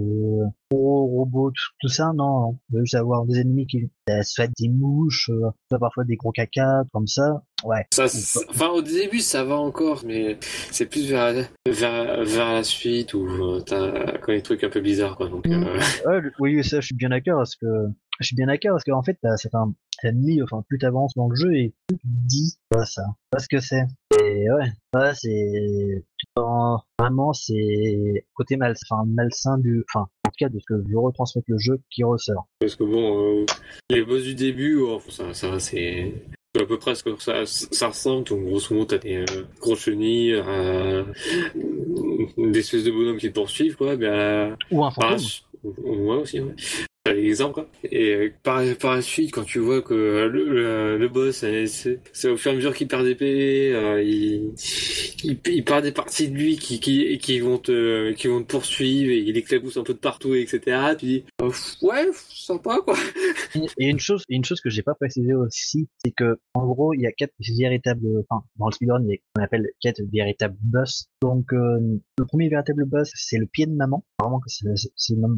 gros robots, tout, ça, non. On va juste avoir des ennemis qui euh, soit des mouches, soit parfois des gros caca, comme ça. Ouais. Ça, enfin, au début, ça va encore, mais c'est plus vers, vers, vers la suite où t'as quand les trucs un peu bizarres, quoi. Donc, mmh. oui, ça, je suis bien d'accord, parce que je suis bien d'accord parce qu'en fait, c'est un ennemi, enfin, plus t'avances dans le jeu et plus tu dis, voilà ça, pas ce que c'est. Et ouais, ouais, c'est, vraiment, c'est côté mal, enfin, malsain du, enfin, en tout cas, de ce que veut retransmettre le jeu qui ressort. Parce que bon, euh, les boss du début, oh, ça, ça c'est, à peu près ce que ça, ça ressemble. Donc, grosso modo, t'as des euh, grosses chenilles, euh, des espèces de bonhommes qui te poursuivent, quoi. Ben, Ou un fantôme. Ouais, aussi, ouais. L'exemple. Et euh, par, par la suite, quand tu vois que le, le, le boss, euh, c'est au fur et à mesure qu'il perd des PV, euh, il, il, il perd des parties de lui qui, qui, qui vont te, qui vont te poursuivre et il éclabousse un peu de partout, etc. Tu dis, oh, ouais, sympa, quoi. Et une chose, une chose que j'ai pas précisé aussi, c'est que, en gros, il y a quatre véritables, enfin, dans le speedrun, il y a qu'on appelle quatre véritables boss. Donc, euh, le premier véritable boss, c'est le pied de maman. Vraiment que c'est, même,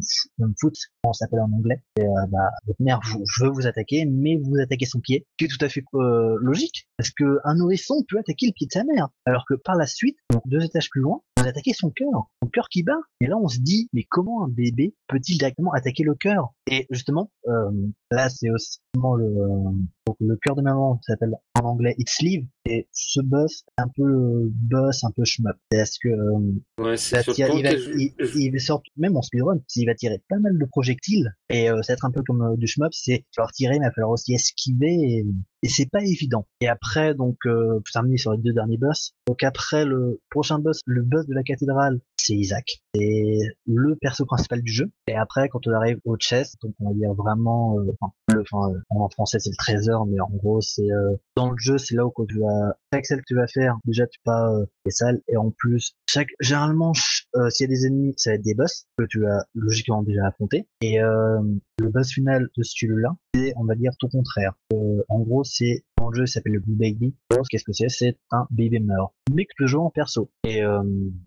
foot, on s'appelle en anglais. Et, euh, bah, votre mère veut vous attaquer, mais vous attaquez son pied, qui est tout à fait euh, logique, parce que un nourrisson peut attaquer le pied de sa mère, alors que par la suite, deux étages plus loin, vous attaquez son cœur, son cœur qui bat. Et là, on se dit, mais comment un bébé peut-il directement attaquer le cœur? Et justement, euh, là, c'est aussi le, le cœur de maman s'appelle en anglais It's Sleeve et ce boss un peu le boss un peu shmup. Parce que euh, Ouais, c'est il, va il sortir- même en speedrun il va tirer pas mal de projectiles. Et euh, ça va être un peu comme euh, du shmup c'est falloir tirer mais il va falloir aussi esquiver et, et c'est pas évident. Et après donc euh, pour terminer sur les deux derniers boss donc après le prochain boss le boss de la cathédrale c'est Isaac. C'est le perso principal du jeu. Et après quand on arrive au chess donc on va dire vraiment euh, enfin, le, euh, en français c'est le trésor mais en gros c'est euh, dans le jeu c'est là où quand tu vas chaque celle que tu vas faire déjà tu pas euh, les salles. Et en plus chaque généralement euh, s'il y a des ennemis ça va être des boss que tu as logiquement déjà affronté et euh, le boss final de ce là c'est on va dire tout contraire. En gros c'est dans le jeu il s'appelle le Blue Baby. Qu'est-ce que c'est? C'est un baby mort. Mais que peux jouer en perso. Et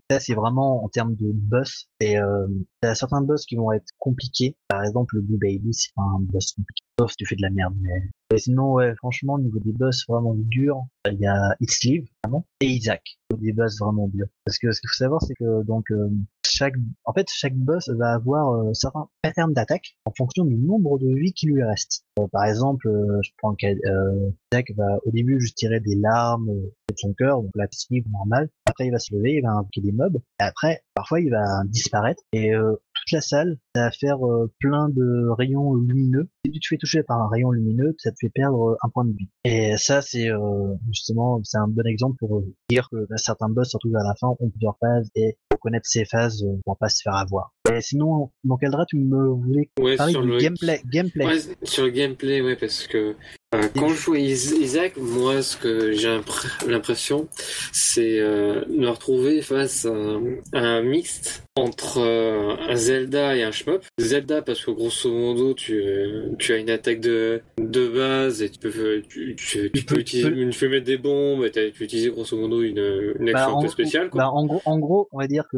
ça c'est vraiment en termes de boss et euh, t'as certains boss qui vont être compliqués par exemple le Blue Baby c'est un boss compliqué sauf si tu fais de la merde mais et sinon, ouais, franchement, au niveau des boss vraiment durs, il y a It's Live, vraiment, et Isaac. Des boss vraiment durs. Parce que ce qu'il faut savoir, c'est que, donc, euh, chaque, en fait, chaque boss va avoir euh, certains patterns d'attaque en fonction du nombre de vies qui lui reste. Euh, par exemple, euh, je prends le cas, euh, Isaac va au début juste tirer des larmes de son cœur, donc la Live normale. Après, il va se lever, il va invoquer des mobs. Et après, parfois, il va disparaître. Et euh, toute la salle, ça va faire euh, plein de rayons lumineux. Si tu te fais toucher par un rayon lumineux, ça te fait perdre euh, un point de vie. Et ça, c'est euh, justement, c'est un bon exemple pour dire que bah, certains boss, surtout vers la fin, ont plusieurs phases et faut connaître ces phases pour pas se faire avoir. Et sinon, dans quel drap tu me voulais ouais, parler sur du le gameplay Gameplay. Ouais, sur le gameplay, ouais, parce que euh, quand je Is- Isaac, moi, ce que j'ai impr- l'impression, c'est euh, de me retrouver face à, un- à un mixte entre euh, un Zelda et un shmup. Zelda parce que grosso modo, tu, euh, tu as une attaque de, de base et tu peux, tu, tu, peux utiliser, peux- tu peux mettre des bombes, et tu peux utiliser grosso modo une, une Bah, action un en, peu spéciale, quoi. bah, en gros, en gros, on va dire que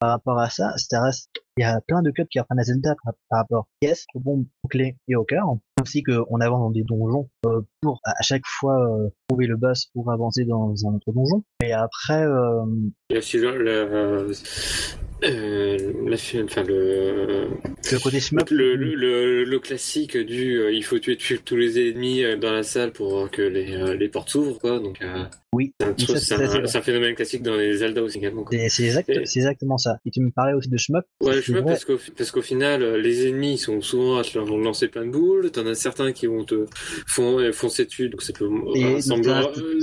par rapport à ça, ça reste, il y a plein de codes qui reprennent à Zelda par, rapport yes, aux bombes, aux clés et au cœur. Ainsi qu'on avance dans des donjons euh, pour à à chaque fois euh, trouver le boss pour avancer dans un autre donjon. Et après, euh, aussi euh, la, enfin, le, le côté shmup, Le, le, le, le classique du euh, il faut tuer, tous les ennemis euh, dans la salle pour que les, euh, les portes s'ouvrent quoi donc euh, oui, c'est un, phénomène classique dans les Zelda aussi également c'est exact, exactement ça. Et tu me parlais aussi de shmup. Ouais, vrai. parce qu'au parce qu'au final, les ennemis sont souvent à te lancer plein de boules. T'en as certains qui vont te fon- euh, foncer dessus, donc ça peut Et sembler.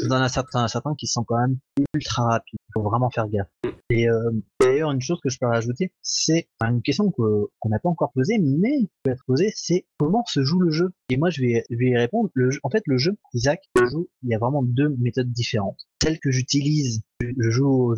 dans euh, un certains, certains qui sont quand même ultra rapides. Faut vraiment faire gaffe. Mm. Et euh, d'ailleurs, une chose que je peux rajouter, c'est une question que qu'on n'a pas encore posée, mais qui peut être posée, c'est comment se joue le jeu? Et moi, je vais, y répondre. En fait, le jeu, Isaac, il y a vraiment deux méthodes différentes. Celle que j'utilise, je, joue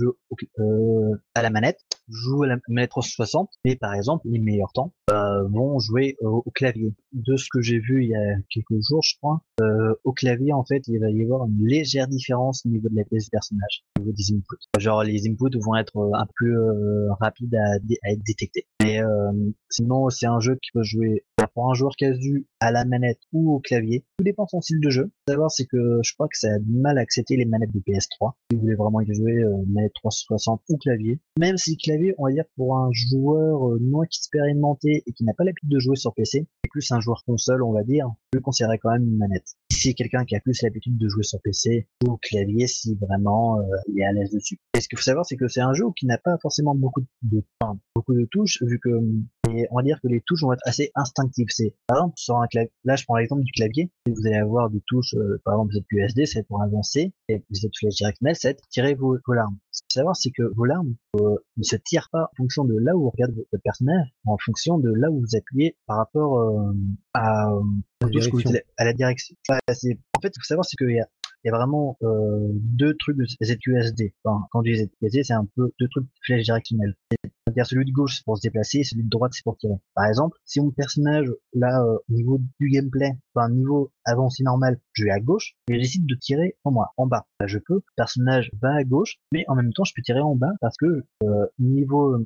euh, à la manette, je joue à la manette 360, mais par exemple, les meilleurs temps euh, vont jouer au, clavier. De ce que j'ai vu il y a quelques jours, je crois, euh, au clavier, en fait, il va y avoir une légère différence au niveau de la pièce du personnage, au niveau des inputs. Genre, les inputs vont être euh, un peu euh, rapides à, être détectés. Mais euh, sinon, c'est un jeu qui peut jouer pour un joueur casu à la manette ou au clavier. Tout dépend de son style de jeu. Savoir, c'est que je crois que ça a du mal à accepter les manettes de PS3. Si vous voulez vraiment jouer, euh, manette 360 ou clavier. Même si clavier, on va dire pour un joueur euh, non expérimenté et qui n'a pas l'habitude de jouer sur PC, c'est plus un joueur console, on va dire, je le conseillerais quand même une manette. Si quelqu'un qui a plus l'habitude de jouer sur PC ou clavier, si vraiment euh, il est à l'aise dessus. Et ce qu'il faut savoir, c'est que c'est un jeu qui n'a pas forcément beaucoup de, beaucoup de touches, vu que il mais on va dire que les touches vont être assez instinctives. C'est par exemple sur un clavier, là je prends l'exemple du clavier, vous allez avoir des touches, euh, par exemple ZQSD, c'est pour avancer, et les flèches directionnelles, c'est tirer vos, vos larmes. Ce qu'il faut savoir, c'est que vos larmes euh, ne se tirent pas en fonction de là où vous regardez votre personnage, en fonction de là où vous appuyez par rapport euh, à, La vous direction. allez- à la direction. Enfin, c'est- en fait, il faut savoir, c'est qu'il y a il y a vraiment euh, deux trucs de ZQSD. Enfin, quand je dis ZQSD, c'est un peu deux trucs de flèche directionnelle. C'est-à-dire celui de gauche c'est pour se déplacer, et celui de droite c'est pour tirer. Par exemple, si mon personnage, là, euh, au niveau du gameplay, enfin niveau avancé normal, je vais à gauche, et je de tirer en moi, en bas. Là, je peux, le personnage va à gauche, mais en même temps je peux tirer en bas parce que euh, niveau euh,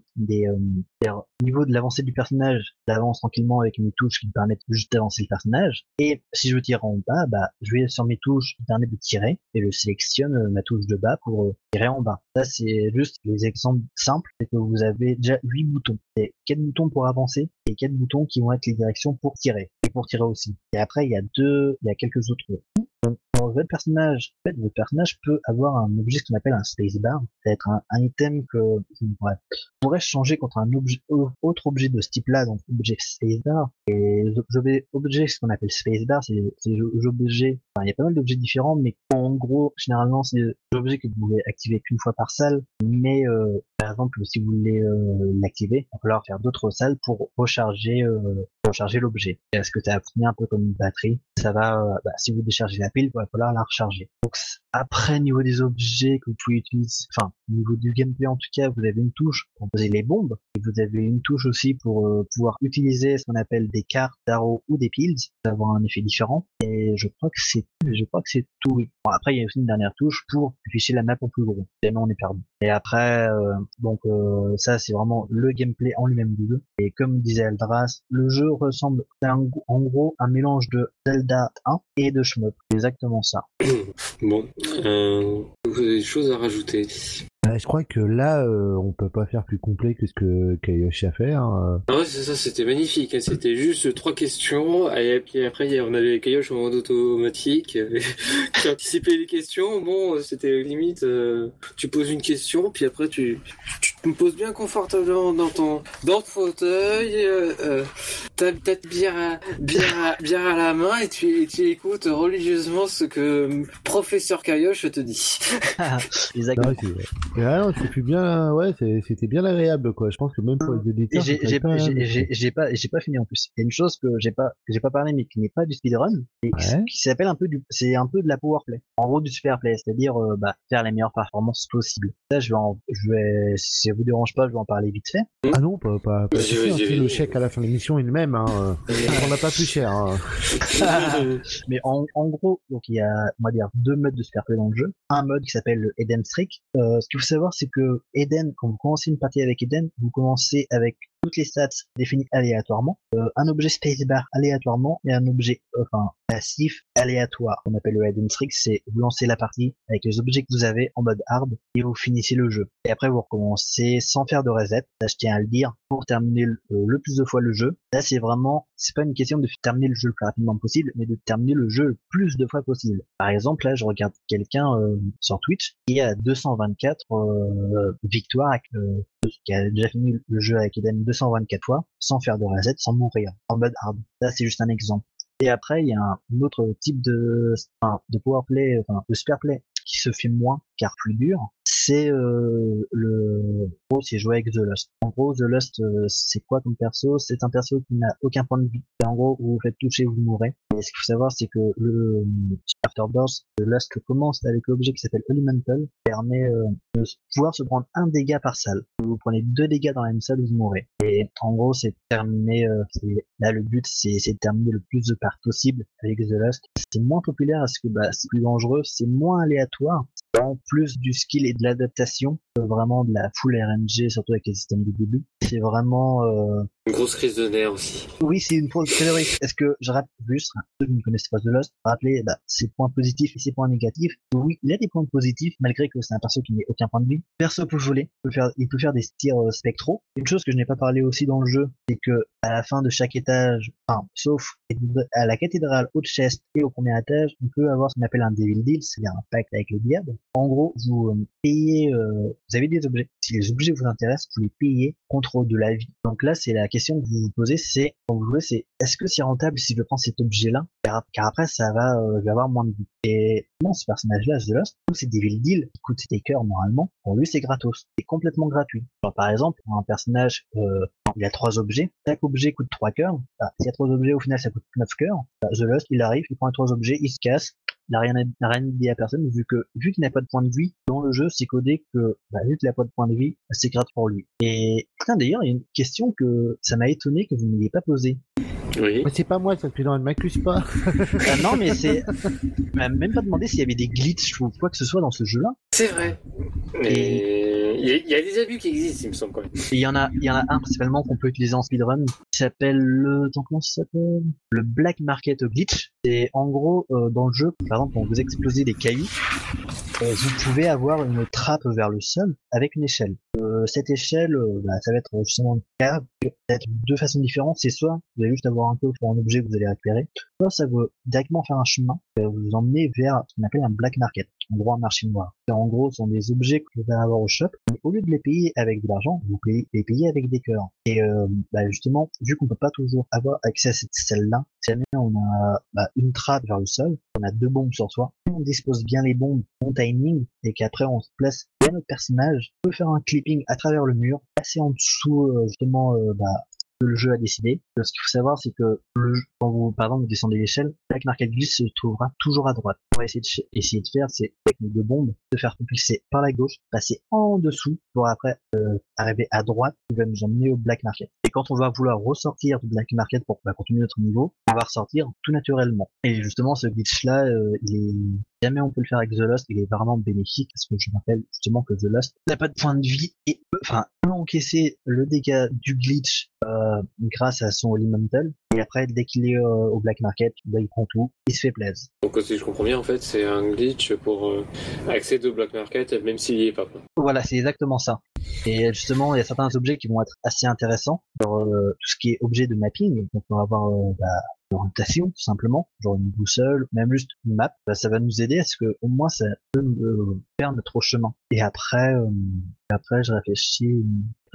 niveau de l'avancée du personnage, j'avance tranquillement avec mes touches qui me permettent juste d'avancer le personnage. Et si je veux tirer en bas, bah, je vais sur mes touches qui permettent de tirer et je sélectionne euh, ma touche de bas pour euh, tirer en bas. Ça, c'est juste les exemples simples. C'est que vous avez déjà huit boutons. C'est quatre boutons pour avancer et quatre boutons qui vont être les directions pour tirer et pour tirer aussi. Et après, il y a deux, il y a quelques autres donc, dans votre personnage, en votre personnage peut avoir un objet qu'on appelle un spacebar. Ça va être un, item que pourrez, pourrait changer contre un autre objet de ce type-là, donc objet spacebar. Et les ce qu'on appelle spacebar, c'est c'est des objets, enfin, il y a pas mal d'objets différents, mais en gros, généralement, c'est des objets que vous pouvez activer qu'une fois par salle. Mais, euh, exemple, si vous voulez euh, l'activer, il va falloir faire d'autres salles pour recharger, euh, recharger l'objet. Est-ce que as obtenu un peu comme une batterie? Ça va, euh, bah, si vous déchargez la pile, il va falloir la recharger. Donc après, niveau des objets que vous pouvez utiliser, enfin, au niveau du gameplay en tout cas, vous avez une touche pour poser les bombes, et vous avez une touche aussi pour euh, pouvoir utiliser ce qu'on appelle des cartes, d'arrows ou des piles, avoir un effet différent. Et je crois que c'est, je crois que c'est tout. Bon, après, il y a aussi une dernière touche pour afficher la map en plus gros. Sinon, on est perdu. Et après, donc euh, ça, c'est vraiment le gameplay en lui-même du jeu. Et comme disait Aldras, le jeu ressemble à un- en gros un mélange de Zelda 1 et de Shmup. Exactement ça. Bon, euh, vous avez des choses à rajouter. Euh, je crois que là, euh, on peut pas faire plus complet que ce que Kayoshi a fait. hein. Ah ouais, c'est ça, c'était magnifique. hein. C'était juste trois questions. Et puis après, on avait Kayosh en mode automatique euh, qui anticipait les questions. Bon, c'était limite, euh, tu poses une question, puis après, tu te poses bien confortablement dans ton, dans ton fauteuil. Euh, euh, T'as ta bière, à, bière, à, bière à la main et tu, et tu écoutes religieusement ce que professeur Kayosh te dit. Exactement. Ah non, c'était bien, ouais, c'était bien agréable, quoi. Je pense que même pour les Et éditeurs, j'ai pas- j'ai- pas j'ai pas fini en plus. Il y a une chose que j'ai pas j'ai pas parlé mais qui n'est pas du speedrun et qui, Ouais. qui s'appelle un peu du c'est un peu de la powerplay. En gros du superplay, c'est-à-dire euh, bah, faire les meilleures performances possibles. Ça je vais en, je vais ça vous dérange pas, je vais en parler vite fait. Ah non, pas, pas, pas vas-y. le chèque à la fin de l'émission est le même, hein. On n'a pas plus cher, hein. Mais en, en gros, donc il y a on va dire deux modes de superplay dans le jeu. Un mode qui s'appelle le Eden Streak. Euh, ce qu'il faut savoir c'est que Eden quand vous commencez une partie avec Eden, vous commencez avec toutes les stats définies aléatoirement, euh, un objet spacebar aléatoirement et un objet enfin passif aléatoire. On appelle le hidden streak, c'est vous lancez la partie avec les objets que vous avez en mode hard et vous finissez le jeu. Et après vous recommencez sans faire de reset. Ça je tiens à le dire pour terminer le, euh, le plus de fois le jeu. Là c'est vraiment c'est pas une question de terminer le jeu le plus rapidement possible, mais de terminer le jeu le plus de fois possible. Par exemple là je regarde quelqu'un euh, sur Twitch qui a 224 euh, victoires euh, qui a déjà fini le jeu avec Eden 224 fois, sans faire de reset, sans mourir, en mode hard. Ça, c'est juste un exemple. Et après, il y a un autre type de, enfin, de enfin, qui se fait moins, car plus dur. C'est euh, le, en gros, c'est jouer avec The Lust. En gros, The Lust, euh, c'est quoi comme perso? C'est un perso qui n'a aucun point de vie. En gros, vous vous faites toucher, vous mourrez. Et ce qu'il faut savoir, c'est que le Afterburst, The Lust commence avec l'objet qui s'appelle Elemental, permet euh, de pouvoir se prendre un dégât par salle. Vous prenez deux dégâts dans la même salle, vous mourrez. Et en gros, c'est terminé. Euh, là, le but, c'est de terminer le plus de parts possible avec The Lust. C'est moins populaire parce que bah, c'est plus dangereux, c'est moins aléatoire. Vraiment plus du skill et de l'adaptation que vraiment de la full RNG, surtout avec les systèmes du début. C'est vraiment euh, Une grosse crise de nerfs aussi. oui, c'est une fausse théorie. Est-ce que je rappelle juste ceux qui ne connaissent pas The Lost, rappeler bah, ses points positifs et ses points négatifs. Oui, il a des points positifs, malgré que c'est un perso qui n'ait aucun point de vie. Perso peut voler, faire, il peut faire des tirs euh, spectraux. Une chose que je n'ai pas parlé aussi dans le jeu, c'est que à la fin de chaque étage, enfin, sauf à la cathédrale haute chest et au premier étage, on peut avoir ce qu'on appelle un Devil Deal, c'est-à-dire un pacte avec le diable. En gros, vous euh, payez, euh, vous avez des objets. Si les objets vous intéressent, vous les payez contre de la vie. Donc là, c'est la question que vous vous posez, c'est quand vous jouez, c'est est-ce que c'est rentable si je prends cet car, après, ça va, euh, avoir moins de vie. Et non, ce personnage-là, The Lost, c'est Devil Deal qui coûte ses cœurs normalement. Pour lui, c'est gratos, c'est complètement gratuit. par exemple, un personnage, euh, il a trois objets. Chaque objet coûte trois cœurs. S'il y a trois objets, au final, ça coûte neuf cœurs. The Lost, il arrive, il prend les trois objets, il se casse, il n'a rien, à, rien dit à personne, vu que, vu qu'il n'a pas de point de vie, dans le jeu, c'est codé que, bah, vu qu'il n'a pas de point de vie, c'est gratuit pour lui. Et, d'ailleurs, il y a une question que ça m'a étonné que vous ne m'ayez pas posée. Oui. Mais c'est pas moi, ça que ne m'accuse pas. ah non, mais c'est. m'a même pas demandé s'il y avait des glitches ou quoi que ce soit dans ce jeu-là. C'est vrai. Mais il y, a des abus qui existent, il me semble quand même. Il y en a, il y en a un principalement qu'on peut utiliser en speedrun, qui s'appelle le, comment ça s'appelle? Le Black Market Glitch. Et en gros, euh, dans le jeu, par exemple, quand vous explosez des cailloux, euh, vous pouvez avoir une trappe vers le sol avec une échelle. Euh, cette échelle, euh, bah, ça va être justement une cave, peut-être deux façons différentes. C'est soit vous allez juste avoir un peu pour un objet que vous allez récupérer, soit ça va directement faire un chemin, qui va vous emmener vers ce qu'on appelle un black market, un gros marché noir. En gros, ce sont des objets que vous allez avoir au shop, mais au lieu de les payer avec de l'argent, vous pouvez les payer avec des cœurs. Et bah, justement, vu qu'on peut pas toujours avoir accès à cette celle-là, si jamais on a bah, une trappe vers le sol, on a deux bombes sur soi, on dispose bien les bombes, bon timing, et qu'après on se place bien notre personnage, on peut faire un clipping à travers le mur, passer en dessous euh, justement euh, bah, le jeu a décidé. Ce qu'il faut savoir, c'est que quand vous, par exemple, vous descendez l'échelle, Black Market Glitch se trouvera toujours à droite. On va essayer de, essayer de faire, c'est technique de bombe, de faire propulser par la gauche, passer en dessous, pour après euh, arriver à droite, qui va nous emmener au Black Market. Et quand on va vouloir ressortir du Black Market pour bah, continuer notre niveau, on va ressortir tout naturellement. Et justement, ce glitch-là, euh, il est jamais on peut le faire avec The Lost, il est vraiment bénéfique parce que je rappelle justement que The Lost n'a pas de point de vie et enfin peut encaisser le dégât du glitch euh, grâce à son elemental et après dès qu'il est euh, au black market, bah, il prend tout, il se fait plaisir. Donc si je comprends bien en fait c'est un glitch pour euh, accéder au black market même s'il n'y est pas. Voilà c'est exactement ça. Et justement il y a certains objets qui vont être assez intéressants, genre tout ce qui est objet de mapping, donc on va avoir bah, orientation tout simplement, genre une boussole, même juste une map, bah, ça va nous aider à ce que au moins ça peut nous faire notre chemin. Et après, euh, après je réfléchis.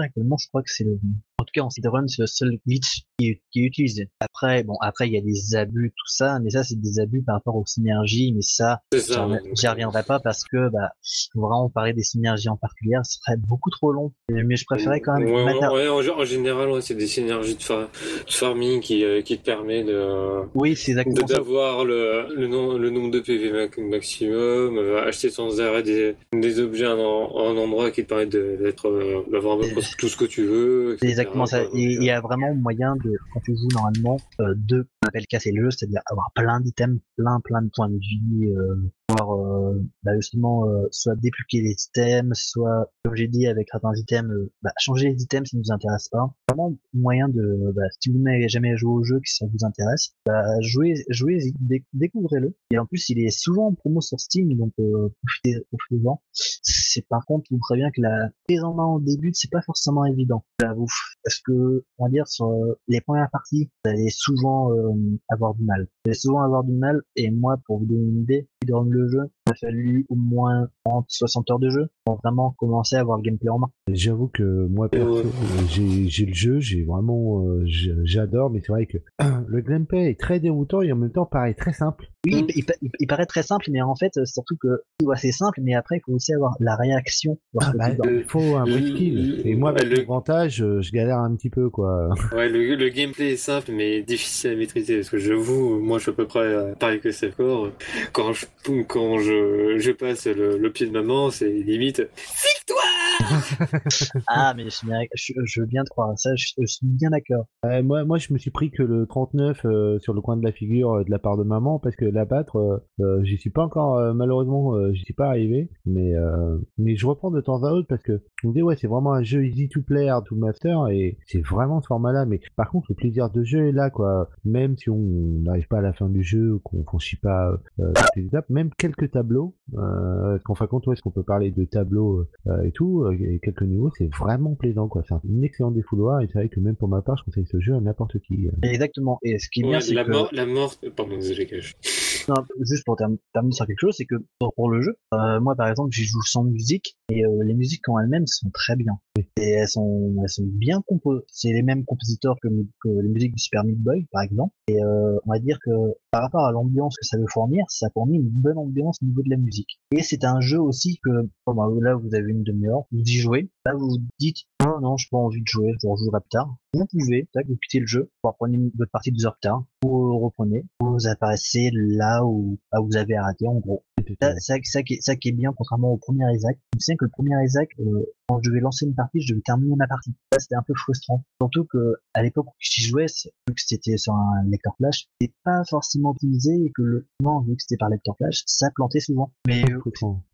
Actuellement, je crois que c'est le, en tout cas en speedrun, c'est le seul glitch qui est, qui est, utilisé. Après, bon, après il y a des abus, tout ça, mais ça c'est des abus par rapport aux synergies, mais ça, j'y reviendrai pas parce que bah, faut vraiment parler des synergies en particulier, ce serait beaucoup trop long. Mais je préférais quand même. Ouais, en, général, ouais, c'est des synergies de, farming qui, euh, qui te permet de. Oui, c'est exactement D'avoir le, le, le, nombre de PV maximum, euh, acheter sans arrêt des, des objets en, en endroit qui te permettent d'être, euh, d'avoir tout ce que tu veux. C'est exactement ça. Il y a vraiment moyen de, quand tu joues normalement, euh, de, on appelle casser le jeu, c'est-à-dire avoir plein d'items, plein, plein de points de vie, euh, pouvoir euh, bah justement euh, soit débloquer les items, soit comme j'ai dit avec certains items, euh, bah, changer les items si ça nous intéresse pas. Vraiment moyen de, bah, si vous n'avez jamais joué au jeu, que ça vous intéresse, bah, jouez, jouez, découvrez-le. Et en plus, il est souvent en promo sur Steam, donc euh, profitez, profitez-en. C'est par contre, vous préviens que la prise en main au début, c'est pas forcément évident. J'avoue, parce que on va dire sur les premières parties, vous allez souvent avoir du mal. Vous allez souvent avoir du mal, et moi, pour vous donner une idée, le jeu. Il a fallu au moins 30, 60 heures de jeu pour vraiment commencer à avoir le gameplay en main. J'avoue que moi, perso, j'ai le jeu, j'ai vraiment, euh, j'adore, mais c'est vrai que le gameplay est très déroutant et en même temps paraît très simple. Oui, il, paraît très simple, mais en fait, surtout que c'est simple, mais après, il faut aussi avoir la réaction. Ah bah, il faut un vrai skill. Et moi, avec le l'avantage, euh, je galère un petit peu, quoi. Ouais, le, gameplay est simple, mais difficile à maîtriser. Parce que je vous, moi, je suis à peu près pareil que Sefcore. Quand je, quand je, je passe le, pied de maman, c'est limite victoire ah, mais je, je, je veux bien te croire. Ça, je, je suis bien d'accord. Euh, moi, moi, je me suis pris que le 39 euh, sur le coin de la figure euh, de la part de maman, parce que l'abattre, euh, euh, j'y suis pas encore, euh, malheureusement, euh, j'y suis pas arrivé. Mais, euh, mais je reprends de temps à autre parce que je me dis, ouais, c'est vraiment un jeu easy to play, hard to master, et c'est vraiment ce format-là. Mais par contre, le plaisir de jeu est là, quoi. Même si on n'arrive pas à la fin du jeu, ou qu'on franchit pas euh, toutes les étapes, même quelques tableaux, euh, qu'en fin de compte, où est-ce qu'on peut parler de tableaux euh, et tout, euh, et quelques niveaux, c'est vraiment plaisant, quoi. C'est un excellent défouloir, et c'est vrai que même pour ma part, je conseille ce jeu à n'importe qui. Exactement. Et ce qui est bien, c'est la, que... mort, la mort, pardon, désolé, Cash. Juste pour term- terminer sur quelque chose, c'est que pour, le jeu, euh, moi par exemple, j'y joue sans musique et euh, les musiques en elles-mêmes sont très bien. Et elles sont, bien composées. C'est les mêmes compositeurs que, les musiques du Super Meat Boy, par exemple. Et euh, on va dire que par rapport à l'ambiance que ça veut fournir, ça fournit une bonne ambiance au niveau de la musique. Et c'est un jeu aussi que, bon, bah, là vous avez une demi-heure, vous y jouez, là vous vous dites, non, non, j'ai pas envie de jouer, je rejouerai plus tard. Vous pouvez, vous quittez le jeu, pour reprendre une- votre partie deux heures plus tard, vous reprenez, vous apparaissez là où, vous avez arrêté, en gros. Ça, ça, ça, qui est, ça qui est bien, contrairement au premier Isaac. Je me souviens que le premier Isaac, euh, quand je devais lancer une partie, je devais terminer ma partie. Ça, c'était un peu frustrant. Surtout que, à l'époque où j'y jouais, vu que c'était sur un lecteur flash, c'était pas forcément optimisé et que le, non, vu que c'était par lecteur flash, ça plantait souvent. Mais, euh,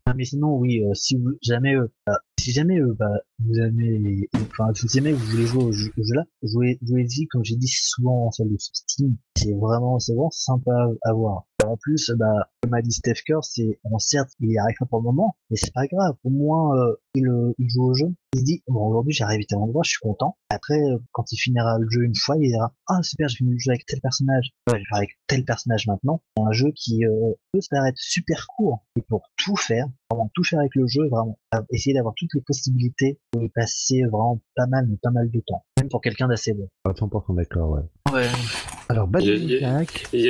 ah, mais sinon, oui, euh, si vous jamais, euh, bah, si jamais, euh, bah, vous aimez, enfin, si jamais vous voulez jouer au jeu, au jeu là, jouez, jouez-y, comme j'ai dit souvent en salle de Steam. C'est vraiment, c'est vraiment sympa à voir. En plus, bah, comme a dit Steph Curry, c'est, bon, certes, il y arrive pas pour le moment, mais c'est pas grave. Au moins, euh, il, euh, il joue au jeu. Il se dit, bon, aujourd'hui, j'arrive à tel endroit, je suis content. Après, euh, quand il finira le jeu une fois, il dira, ah, super, j'ai fini le jeu avec tel personnage. Ouais, je vais faire avec tel personnage maintenant. C'est un jeu qui, euh, peut se paraître super court. Et pour tout faire, vraiment tout faire avec le jeu, vraiment, essayer d'avoir toutes les possibilités, pour y passer vraiment pas mal, mais pas mal de temps. Même pour quelqu'un d'assez bon. À 100% d'accord, ouais. Ouais. Alors, Bad il y a- Jack, Il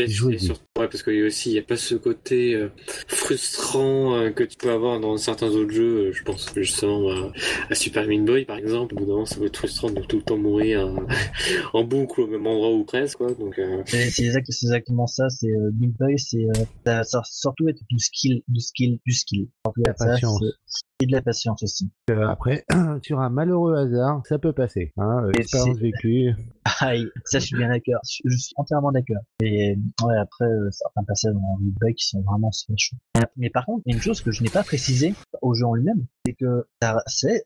ouais, parce qu'il y a aussi, il n'y a pas ce côté euh, frustrant euh, que tu peux avoir dans certains autres jeux. euh, Je pense justement à, à Super Meat Boy, par exemple. Au bout d'un moment, ça peut être frustrant de tout le temps mourir en boucle au même endroit ou presque, quoi. Donc, euh, C'est c'est exact, c'est exactement ça. C'est euh, Big Boy, c'est euh, ça, ça- surtout être du skill, du skill, du skill. La ça, patience. et de la patience aussi. euh, après, sur un malheureux hasard, ça peut passer. Hein, euh, expérience vécue. Aïe, ça je suis bien d'accord. Je, je suis entièrement d'accord. Et ouais, après euh, certains passages dans Boy qui sont vraiment super chauds. Mais par contre, il y a une chose que je n'ai pas précisé au jeu en lui-même, c'est que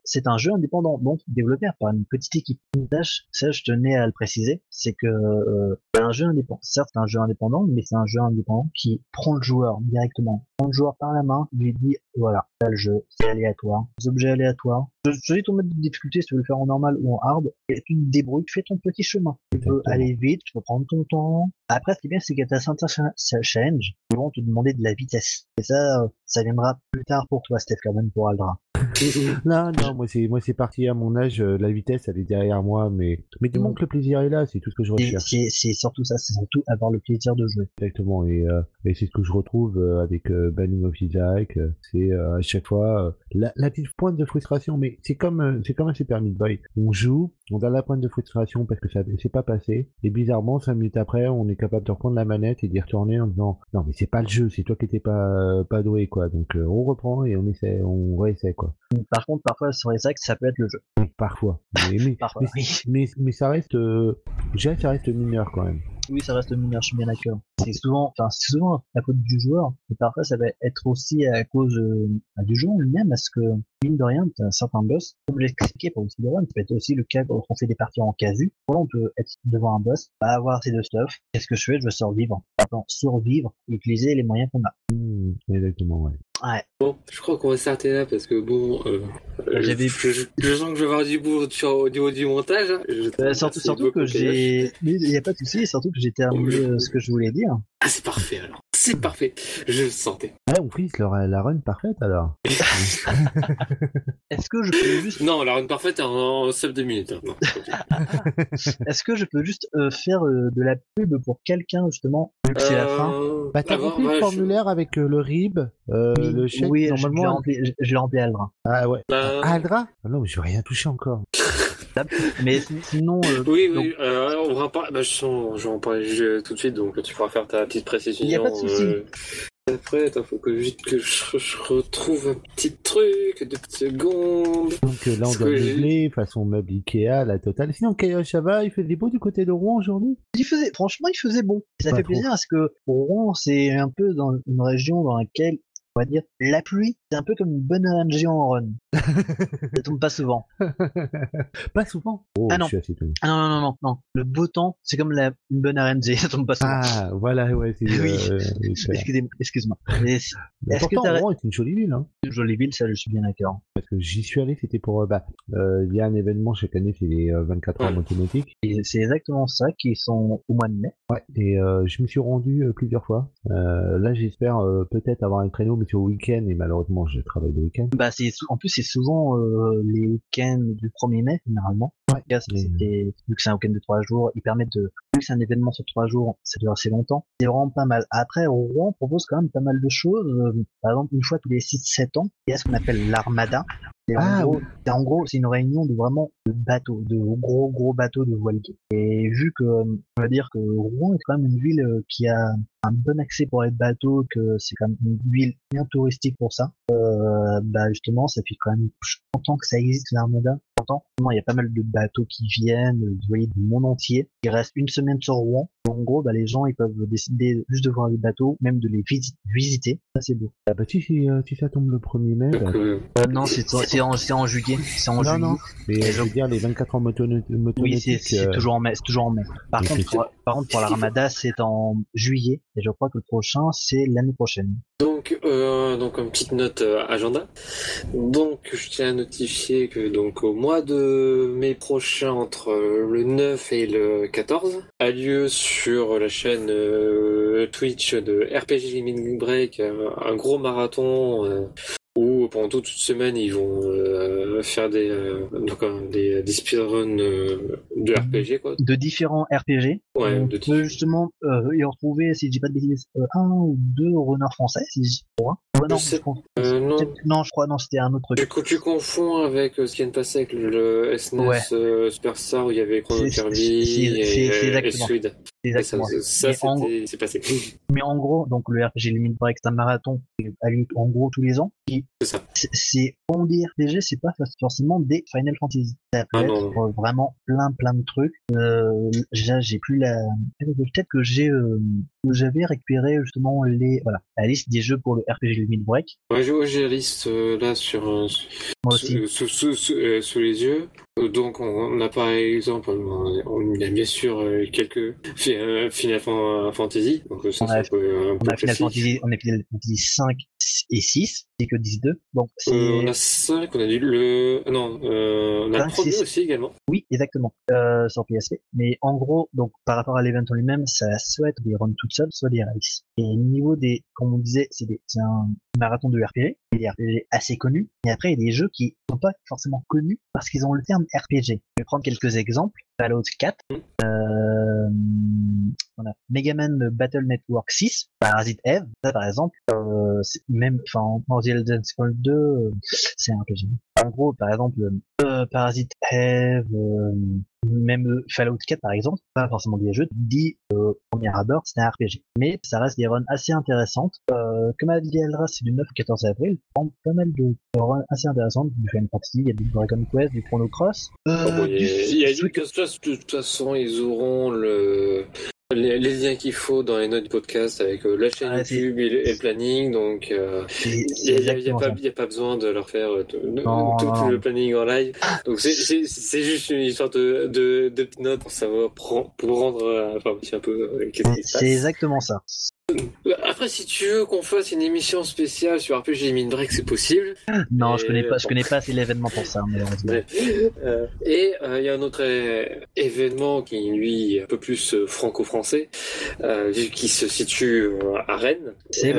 c'est un jeu indépendant, donc développé par une petite équipe. Je- ça, je tenais à le préciser, c'est que euh, c'est un jeu indépendant. Certes, un jeu indépendant, mais c'est un jeu indépendant qui prend le joueur directement, prend le joueur par la main, lui dit voilà, là le jeu, c'est aléatoire, des objets aléatoires. Je choisis ton mode de difficulté si tu veux le faire en normal ou en hard, et tu te débrouilles, tu fais ton petit chemin. Tu peux aller vite, tu peux prendre ton temps. Après, ce qui est bien, c'est a ta challenge qui vont te demander de la vitesse. Et ça, euh, ça viendra plus tard pour toi, Steph, quand même, pour Aldra. Non, non, moi c'est moi c'est parti à mon âge, euh, la vitesse elle est derrière moi, mais mais du moment que le plaisir est là, c'est tout ce que je recherche. C'est c'est surtout ça, c'est surtout avoir le plaisir de jouer. Exactement, et, euh, et c'est ce que je retrouve euh, avec euh, Banning of Isaac. euh, c'est euh, à chaque fois euh, la, la petite pointe de frustration, mais c'est comme c'est comme un Super Meat Boy. On joue, on a la pointe de frustration parce que ça c'est pas passé, et bizarrement cinq minutes après, on est capable de reprendre la manette et d'y retourner en disant non mais c'est pas le jeu, c'est toi qui étais pas pas doué quoi. Donc euh, on reprend et on essaie, on réessaie quoi. Par contre, parfois, sur les actes, ça peut être le jeu. Parfois, mais mais, Parfois, mais, oui. mais, mais ça reste, euh, que ça reste mineur quand même. Oui, ça reste mineur, je suis bien d'accord. C'est souvent, enfin, c'est souvent à cause du joueur, mais parfois ça va être aussi à cause euh, du jeu en lui-même, parce que, mine de rien, t'as certains boss, comme je l'ai expliqué pour le Run, ça peut être aussi le cas quand on fait des parties en casu. Voilà, on peut être devant un boss, pas avoir ces deux stuff. Qu'est-ce que je fais? Je veux survivre. Attends, survivre, utiliser les moyens qu'on a. Hmm, exactement, ouais. Ouais. bon, je crois qu'on va s'arrêter là parce que bon, euh, euh, J'avais- je, je- je sens que je vais avoir du boulot sur, au niveau du montage. hein. Je Euh, surtout, surtout que j'ai, il n'y a pas de souci, surtout que j'ai terminé euh, ce que je voulais dire. Ah, c'est parfait alors. C'est parfait. Je le sentais. Ouais, on frise la, la run parfaite alors. Est-ce que je peux juste, Non, la run parfaite est en, en sub de minutes. hein. Non, est-ce que je peux juste euh, faire euh, de la pub pour quelqu'un justement, vu que c'est la fin? Euh, Bah, t'as avant, rempli ouais, le je- formulaire avec euh, le RIB, euh, Oui, le chèque, oui, je- normalement. je l'ai rempli, je, je l'ai rempli à Aldrin. Ah ouais. Bah, Aldra ah Non, mais je vais rien toucher encore. Mais sin- sinon, euh, Oui, donc, oui, euh, on va en parler, bah, je, sens- je vais en parler je- tout de suite, donc tu pourras faire ta petite précision. Y a pas de souci. euh, après, attends, faut que vite que je, je retrouve un petit truc, deux petites secondes. Donc euh, là, on doit meubler façon meuble Ikea, la totale. Sinon, Kayosh, ça va Il fait des beaux du côté de Rouen aujourd'hui? Il faisait, franchement, il faisait bon. Ça Pas fait trop. plaisir parce que Rouen, c'est un peu dans une région dans laquelle, on va dire, la pluie, c'est un peu comme une bonne ONG en run. ça tombe pas souvent. Pas souvent. Oh, Ah non. je suis. Ah non, non, non, non, non. Le beau temps, c'est comme la, une bonne RNG, ça tombe pas souvent. Ah, voilà, ouais, euh, oui, c'est- Excusez- Excuse-moi. Mais c'est Mais Est-ce que Rouen est une jolie ville, hein. une jolie ville, ça, je suis bien d'accord. Parce que j'y suis allé, c'était pour... euh, bah, euh, il y a un événement chaque année, c'est les euh, 24 heures Ouais. motonautique. Et c'est exactement ça qui sont au mois de mai. Ouais, et euh, je me suis rendu euh, plusieurs fois. Euh, là, j'espère euh, peut-être avoir un créneau, mais c'est au week-end, et malheureusement, je travaille le week-end. Bah, c'est en plus c'est souvent euh, les week-ends du 1er mai généralement. Ouais. Mais- c'était- vu que c'est un week-end de trois jours, ils permettent de vu que c'est un événement sur trois jours, ça dure assez longtemps. C'est vraiment pas mal. Après, Rouen propose quand même pas mal de choses. Euh, Par exemple, une fois tous les 6-7 ans, il y a ce qu'on appelle l'armada. Et en Ah, gros, en gros, c'est une réunion de vraiment de bateaux, de gros gros bateaux de voiliers. Et vu que, euh, on va dire que Rouen est quand même une ville euh, qui a un bon accès pour les bateaux, que c'est quand même une ville bien touristique pour ça. Euh, bah justement, ça fait quand même longtemps que ça existe l'armada. Il y a pas mal de bateaux qui viennent, vous voyez, du monde entier. Il reste une semaine sur Rouen. En gros, bah, les gens ils peuvent décider juste de voir les bateaux, même de les visi- visiter. Ça c'est beau. Ah bah si, si, euh, si ça tombe le 1er mai, bah, Donc, euh, non, c'est en, juillet. C'est en Non, juillet. non. mais Et je veux dire, les 24 ans motono- Oui, c'est euh, toujours en mai. Toujours en mai. Par contre, pour, par contre, pour l'armada, c'est en juillet. Et je crois que le prochain, c'est l'année prochaine. Donc, euh, donc une petite note euh, agenda. Donc, je tiens à notifier que donc au mois de mai prochain, entre euh, le 9 et le 14, a lieu sur la chaîne euh, Twitch de RPG Limit Break euh, un gros marathon euh, où pendant toute une semaine ils vont euh, faire des donc, des, des speedruns de RPG quoi. De différents RPG. Ouais, on de peut justement y retrouver, si je dis pas de bêtises, un ou deux runners français, si je dis pas. Ouais, non, Je non. je crois, non, c'était un autre Tu, truc. tu confonds avec ce qui vient de passer avec le, le SNES Ouais. euh, Superstar où il y avait Chrono Kirby et, et Et Exactement. ça c'est passé. Mais en gros, donc le RPG Limit Break, c'est un marathon qui a lieu en gros tous les ans. C'est ça. c'est- c'est on dit RPG, c'est pas forcément des Final Fantasy. Ça peut Ah être non. euh, vraiment plein plein de trucs. Euh, j'ai j'ai plus la peut-être que j'ai euh, j'avais récupéré justement les voilà la liste des jeux pour le RPG Limit Break. Ouais, j'ai la liste euh, là sur euh, Moi aussi. sous, sous, sous, euh, sous les yeux. Donc on, on a par exemple, on, on a bien sûr quelques fi- Final Fan- Fantasy. Donc ça On c'est a- un peu, un On peu a Final. Fantasy, on a Final Fantasy 5 et 6, c'est que 10-2. Donc c'est Euh, on a 5, on a dit le... ah Non, euh, on a Cinq, le premier six. aussi également. Oui, exactement, euh, sur PSP. Mais en gros, donc par rapport à l'event en lui-même, ça a soit des runs toutes seules, soit des races. Et au niveau des, comme on disait, c'est un marathon de RPG assez connus. Et après, il y a des jeux qui sont pas forcément connus parce qu'ils ont le terme RPG. Je vais prendre quelques exemples. Fallout 4, euh, a Mega Man Battle Network 6, Parasite Eve, ça par exemple, euh, même, enfin, en The Elder Scrolls 2, euh, c'est un RPG. En gros, par exemple, euh, Parasite Eve, euh, même euh, Fallout 4 par exemple, pas forcément des jeux, dit au premier abord c'est un RPG. Mais ça reste des runs assez intéressantes. Comme a dit Eldra, c'est du 9 au 14 avril, prend pas mal de runs assez intéressantes, du Final Fantasy, il y a du Dragon Quest, du Chrono Cross. Bon, il y a, il y a du- que de toute façon, ils auront le, les, les liens qu'il faut dans les notes du podcast avec euh, la chaîne Ah, YouTube et le, et le planning. Donc, euh, il n'y a, pas, a besoin de leur faire euh, tout, Non, tout non. le planning en live. Donc, c'est- juste une histoire de, de, de petites notes pour savoir, pour, pour rendre enfin, un peu qu'est-ce qui se C'est exactement ça. Après, si tu veux qu'on fasse une émission spéciale sur RPG Limit Break, c'est possible. Non, Et je connais pas, je connais pas assez l'événement pour ça. Ouais. Euh, et euh, il y a un autre événement qui lui est un peu plus euh, franco-français, euh, qu'il se situe à Rennes. C'est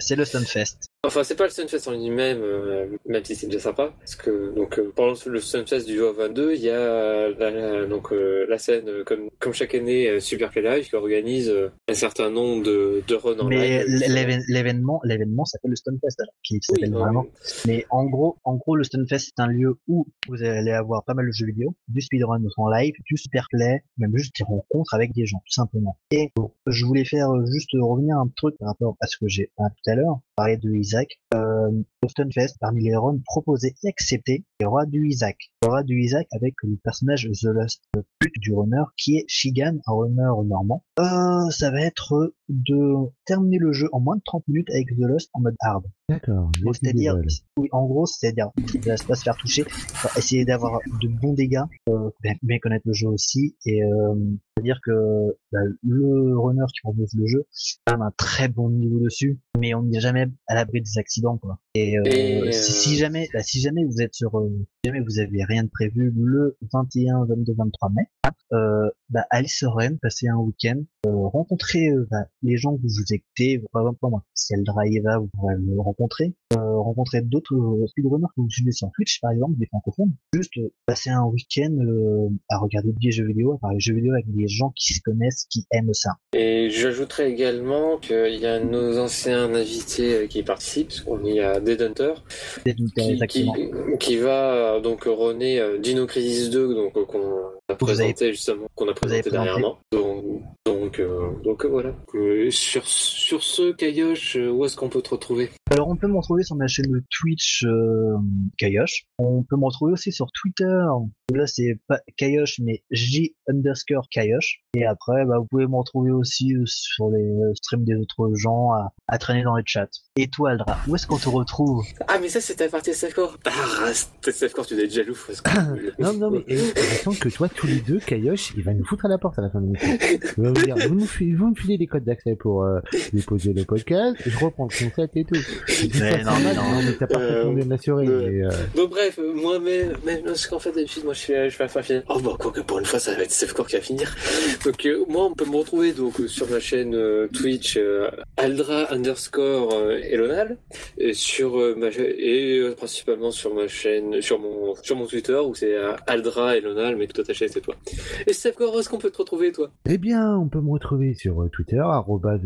c'est le Stunfest. Enfin, c'est pas le Stunfest en lui-même, euh, même si c'est déjà sympa, parce que donc euh, pendant le Stunfest du jour 22, il y a la, la- donc euh, la scène comme comme chaque année Super Play Live qui organise un certain nombre de de runs en Mais live. l'événement, l'événement s'appelle le Stunfest, alors, qui Oui, s'appelle non, vraiment. Mais en gros, en gros, le Stunfest c'est un lieu où vous allez avoir pas mal de jeux vidéo, du speedrun en live, du superplay, même juste des rencontres avec des gens, tout simplement. Et je voulais faire juste revenir un truc par rapport à ce que j'ai parlé tout à l'heure, parler de Isaac. Euh, au Stunfest, parmi les runs proposés et acceptés, y aura du Isaac. Y aura du Isaac avec le personnage The Lost Put du runner qui est Shigan, un runner normand. Euh, ça va être de terminer le jeu en moins de 30 minutes avec The Lost en mode hard. D'accord. C'est-à-dire, oui, en gros, c'est-à-dire, il va pas se faire toucher, essayer d'avoir de bons dégâts, euh, connaître le jeu aussi, et euh, c'est-à-dire que bah, le runner qui propose le jeu, a un très bon niveau dessus, mais on n'est jamais à l'abri des accidents, quoi. Et, euh, Et, si, euh, si jamais, bah, si jamais vous êtes sur, euh, si jamais vous avez rien de prévu le 21, 22, 23 mai, hein, euh, bah, allez sur Rennes, passez un week-end, rencontrez bah, les gens que vous écoutez, par exemple moi, si elle Eva, vous pourrez le rencontrer, rencontrer d'autres speedrunners que vous suivez sur Twitch, par exemple, des francophones, juste passer un week-end à regarder des jeux vidéo, à parler de jeux vidéo avec des gens qui se connaissent, qui aiment ça. Et j'ajouterais également qu'il y a nos anciens invités qui participent. On y a Dead Hunter qui, qui, exactement. qui va euh, donc René euh, Dino Crisis 2 donc euh, qu'on a avez- présenté justement qu'on a présenté dernièrement. Donc donc euh, donc voilà. Euh, sur sur ce Kayosh, où est-ce qu'on peut te retrouver? Alors on peut me retrouver sur ma chaîne Twitch euh, Kayosh. On peut me retrouver aussi sur Twitter. Là c'est pas Kayosh mais J underscore Kayosh. Et après bah, vous pouvez me retrouver aussi euh, sur les euh, streams des autres gens à, à traîner dans les chats. Et toi Aldra, où est-ce qu'on te retrouve? Ah mais ça c'est ta partie Safecore. Ah c'était Safecore, tu dois être jaloux. parce que- Non, non, mais j'ai l'impression que toi, tous les deux, Kayosh, il va nous foutre à la porte à la fin de l'émission. Il va vous dire, vous nous filez, vous me filez les codes d'accès pour euh, déposer le podcast, je reprends le concept et tout. Mais non, c'est mais mal, non. mais t'as parfaitement Euh, bien assuré. euh, mais, euh, Donc bref, euh, moi même, même parce qu'en fait d'habitude moi je fais je fais la fin finale. Oh bah quoi que pour une fois ça va être Safecore qui va finir. Donc euh, moi on peut me retrouver donc sur ma chaîne euh, Twitch euh, Aldra underscore Elonal et principalement sur ma chaîne sur mon Twitter où c'est Aldra Elonal mais tout attaché c'est toi. Et Safecore où est-ce qu'on peut te retrouver toi? Eh bien, on peut me retrouver sur Twitter,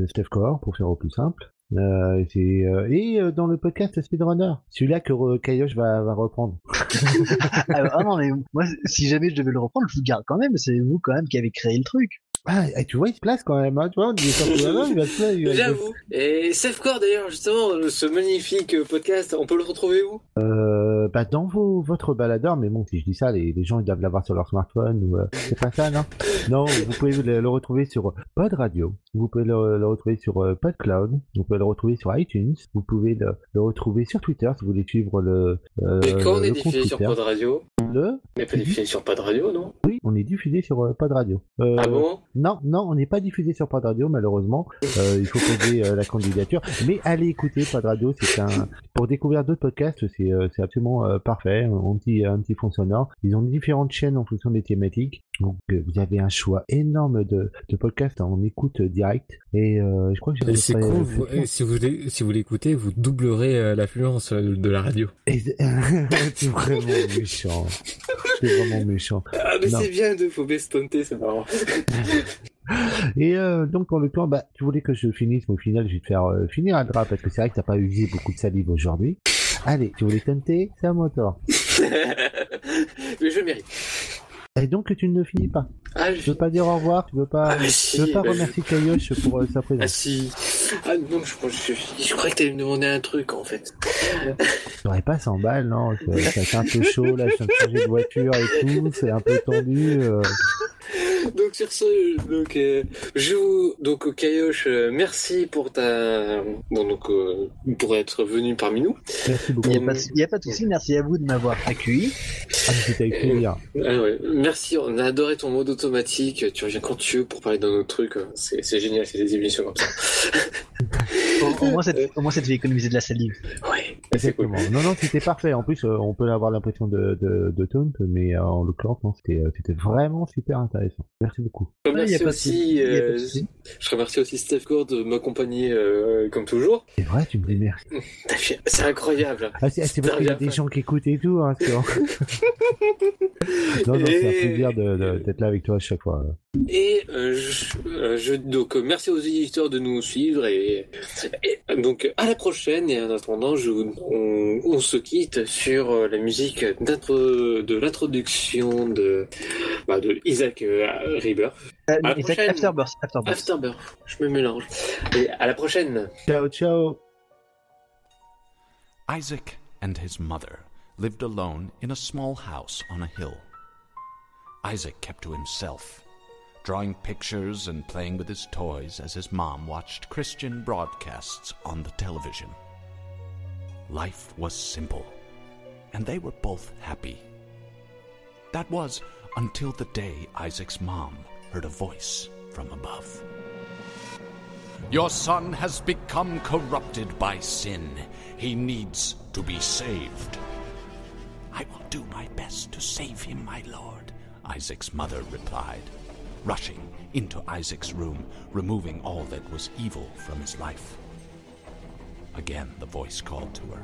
StephCore, pour faire au plus simple. Euh, c'est, euh, et euh, dans le podcast Speedrunner, celui-là que Kayosh va, va reprendre. ah, non mais moi si jamais je devais le reprendre, je vous garde quand même. C'est vous quand même qui avez créé le truc. Ah, et tu vois, il se place quand même, hein, tu vois, on dit ça pour la main, il va se placer, il va- J'avoue. Et Safecore d'ailleurs justement ce magnifique euh, podcast on peut le retrouver où? Euh, bah dans vos, votre baladeur, mais bon, si je dis ça, les, les gens ils doivent l'avoir sur leur smartphone ou euh, c'est pas ça, non? Non, vous pouvez le, le retrouver sur Pod Radio, vous pouvez le, le retrouver sur euh, PodCloud, vous pouvez le retrouver sur iTunes, vous pouvez le, le retrouver sur Twitter si vous voulez suivre le. Euh, Et quand on est diffusé sur. Pod Radio? Le, On n'est pas diffusé sur Pod Radio non? Oui, on est diffusé sur euh, Pod Radio. Euh, Ah bon? Non, non, on n'est pas diffusé sur Pod Radio, malheureusement. Euh, il faut poser euh, la candidature. Mais allez écouter Pod Radio, c'est un pour découvrir d'autres podcasts, c'est euh, absolument euh, parfait. Un petit un petit fond sonore. Ils ont différentes chaînes en fonction des thématiques. Donc euh, vous avez un choix énorme de, de podcasts en écoute direct. Et euh, je crois que c'est vous- et si vous si vous l'écoutez, vous doublerez euh, l'affluence euh, de la radio. C'est vraiment méchant. C'est vraiment méchant. Ah mais c'est bien de faut bestonter, c'est marrant. Et euh, donc pour le temps, bah, tu voulais que je finisse, mais au final, je vais te faire euh, finir un drap parce que c'est vrai que t'as pas usé beaucoup de salive aujourd'hui. Allez, tu voulais tenter C'est à moi toi. mais je mérite. Et donc tu ne finis pas. Ah, Tu veux pas dire au revoir Tu veux pas, Ah, tu si, veux pas bah, je- remercier Kayosh pour euh, sa Ah présence si. Ah non, je, je, je, je croyais que t'allais me demander un truc en fait. J'aurais pas 100 balles, non fait un peu chaud là, je de changer de voiture et tout, c'est un peu tendu. euh. Donc sur ce, donc euh, je vous donc Kayosh, merci pour ta bon donc euh, pour être venu parmi nous. Merci beaucoup. Il n'y a, pas de- y a pas de souci. Merci à vous de m'avoir accueilli. Ah, c'était avec plaisir. Ah ouais. Merci, on a adoré ton mode automatique. Tu reviens quand tu veux pour parler d'un autre truc. C'est génial, c'est des émissions comme ça. Au, au moins, ça te- fait économiser de la salive. Ouais. Cool. Exactement. Non, non, c'était parfait. En plus, euh, on peut avoir l'impression de, de, de taunt, mais euh, en l'occurrence, non, c'était, euh, c'était vraiment super intéressant. Merci beaucoup. Je remercie aussi, euh, je remercie aussi Steph Cord de m'accompagner euh, comme toujours. C'est vrai, tu me dis merci. C'est incroyable. Ah, c'est, parce qu'il y a des gens qui écoutent et tout, hein, Non, non, c'est un Et- plaisir de, de- d'être là avec toi à chaque fois. Et euh, je, euh, je- donc euh, merci aux éditeurs de nous suivre et, et, donc à la prochaine et en attendant je, on, on se quitte sur euh, la musique d'intro- de l'introduction de bah, de Isaac euh, Euh, À la Isaac prochaine. Afterbirth. Afterbirth. Afterbirth je me mélange et à la prochaine Ciao, ciao. Isaac and his mother lived alone in a small house on a hill. Isaac kept to himself, drawing pictures and playing with his toys as his mom watched Christian broadcasts on the television. Life was simple, and they were both happy. That was until the day Isaac's mom heard a voice from above. Your son has become corrupted by sin. He needs to be saved. I will do my best to save him, my lord, Isaac's mother replied, rushing into Isaac's room, removing all that was evil from his life. Again, the voice called to her.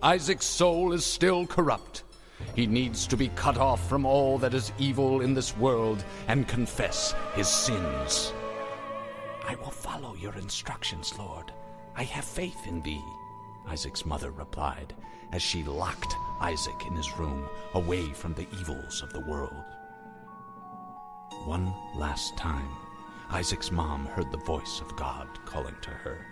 Isaac's soul is still corrupt. He needs to be cut off from all that is evil in this world and confess his sins. I will follow your instructions, Lord. I have faith in thee, Isaac's mother replied as she locked Isaac in his room away from the evils of the world. One last time, Isaac's mom heard the voice of God calling to her.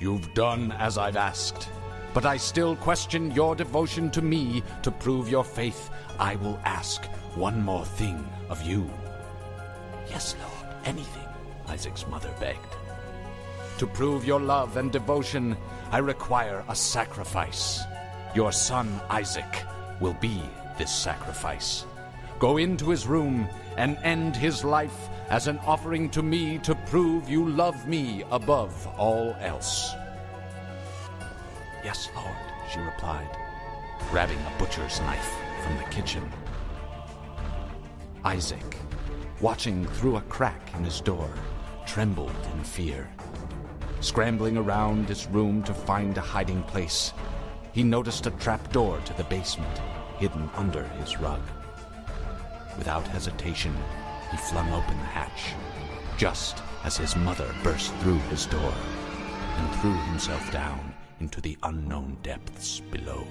You've done as I've asked, but I still question your devotion to me. To prove your faith, I will ask one more thing of you. Yes, Lord, anything, Isaac's mother begged. To prove your love and devotion, I require a sacrifice. Your son Isaac will be this sacrifice. Go into his room and end his life as an offering to me to prove you love me above all else. Yes, Lord, she replied, grabbing a butcher's knife from the kitchen. Isaac, watching through a crack in his door, trembled in fear. Scrambling around his room to find a hiding place, he noticed a trap door to the basement hidden under his rug. Without hesitation, he flung open the hatch, just as his mother burst through his door and threw himself down into the unknown depths below.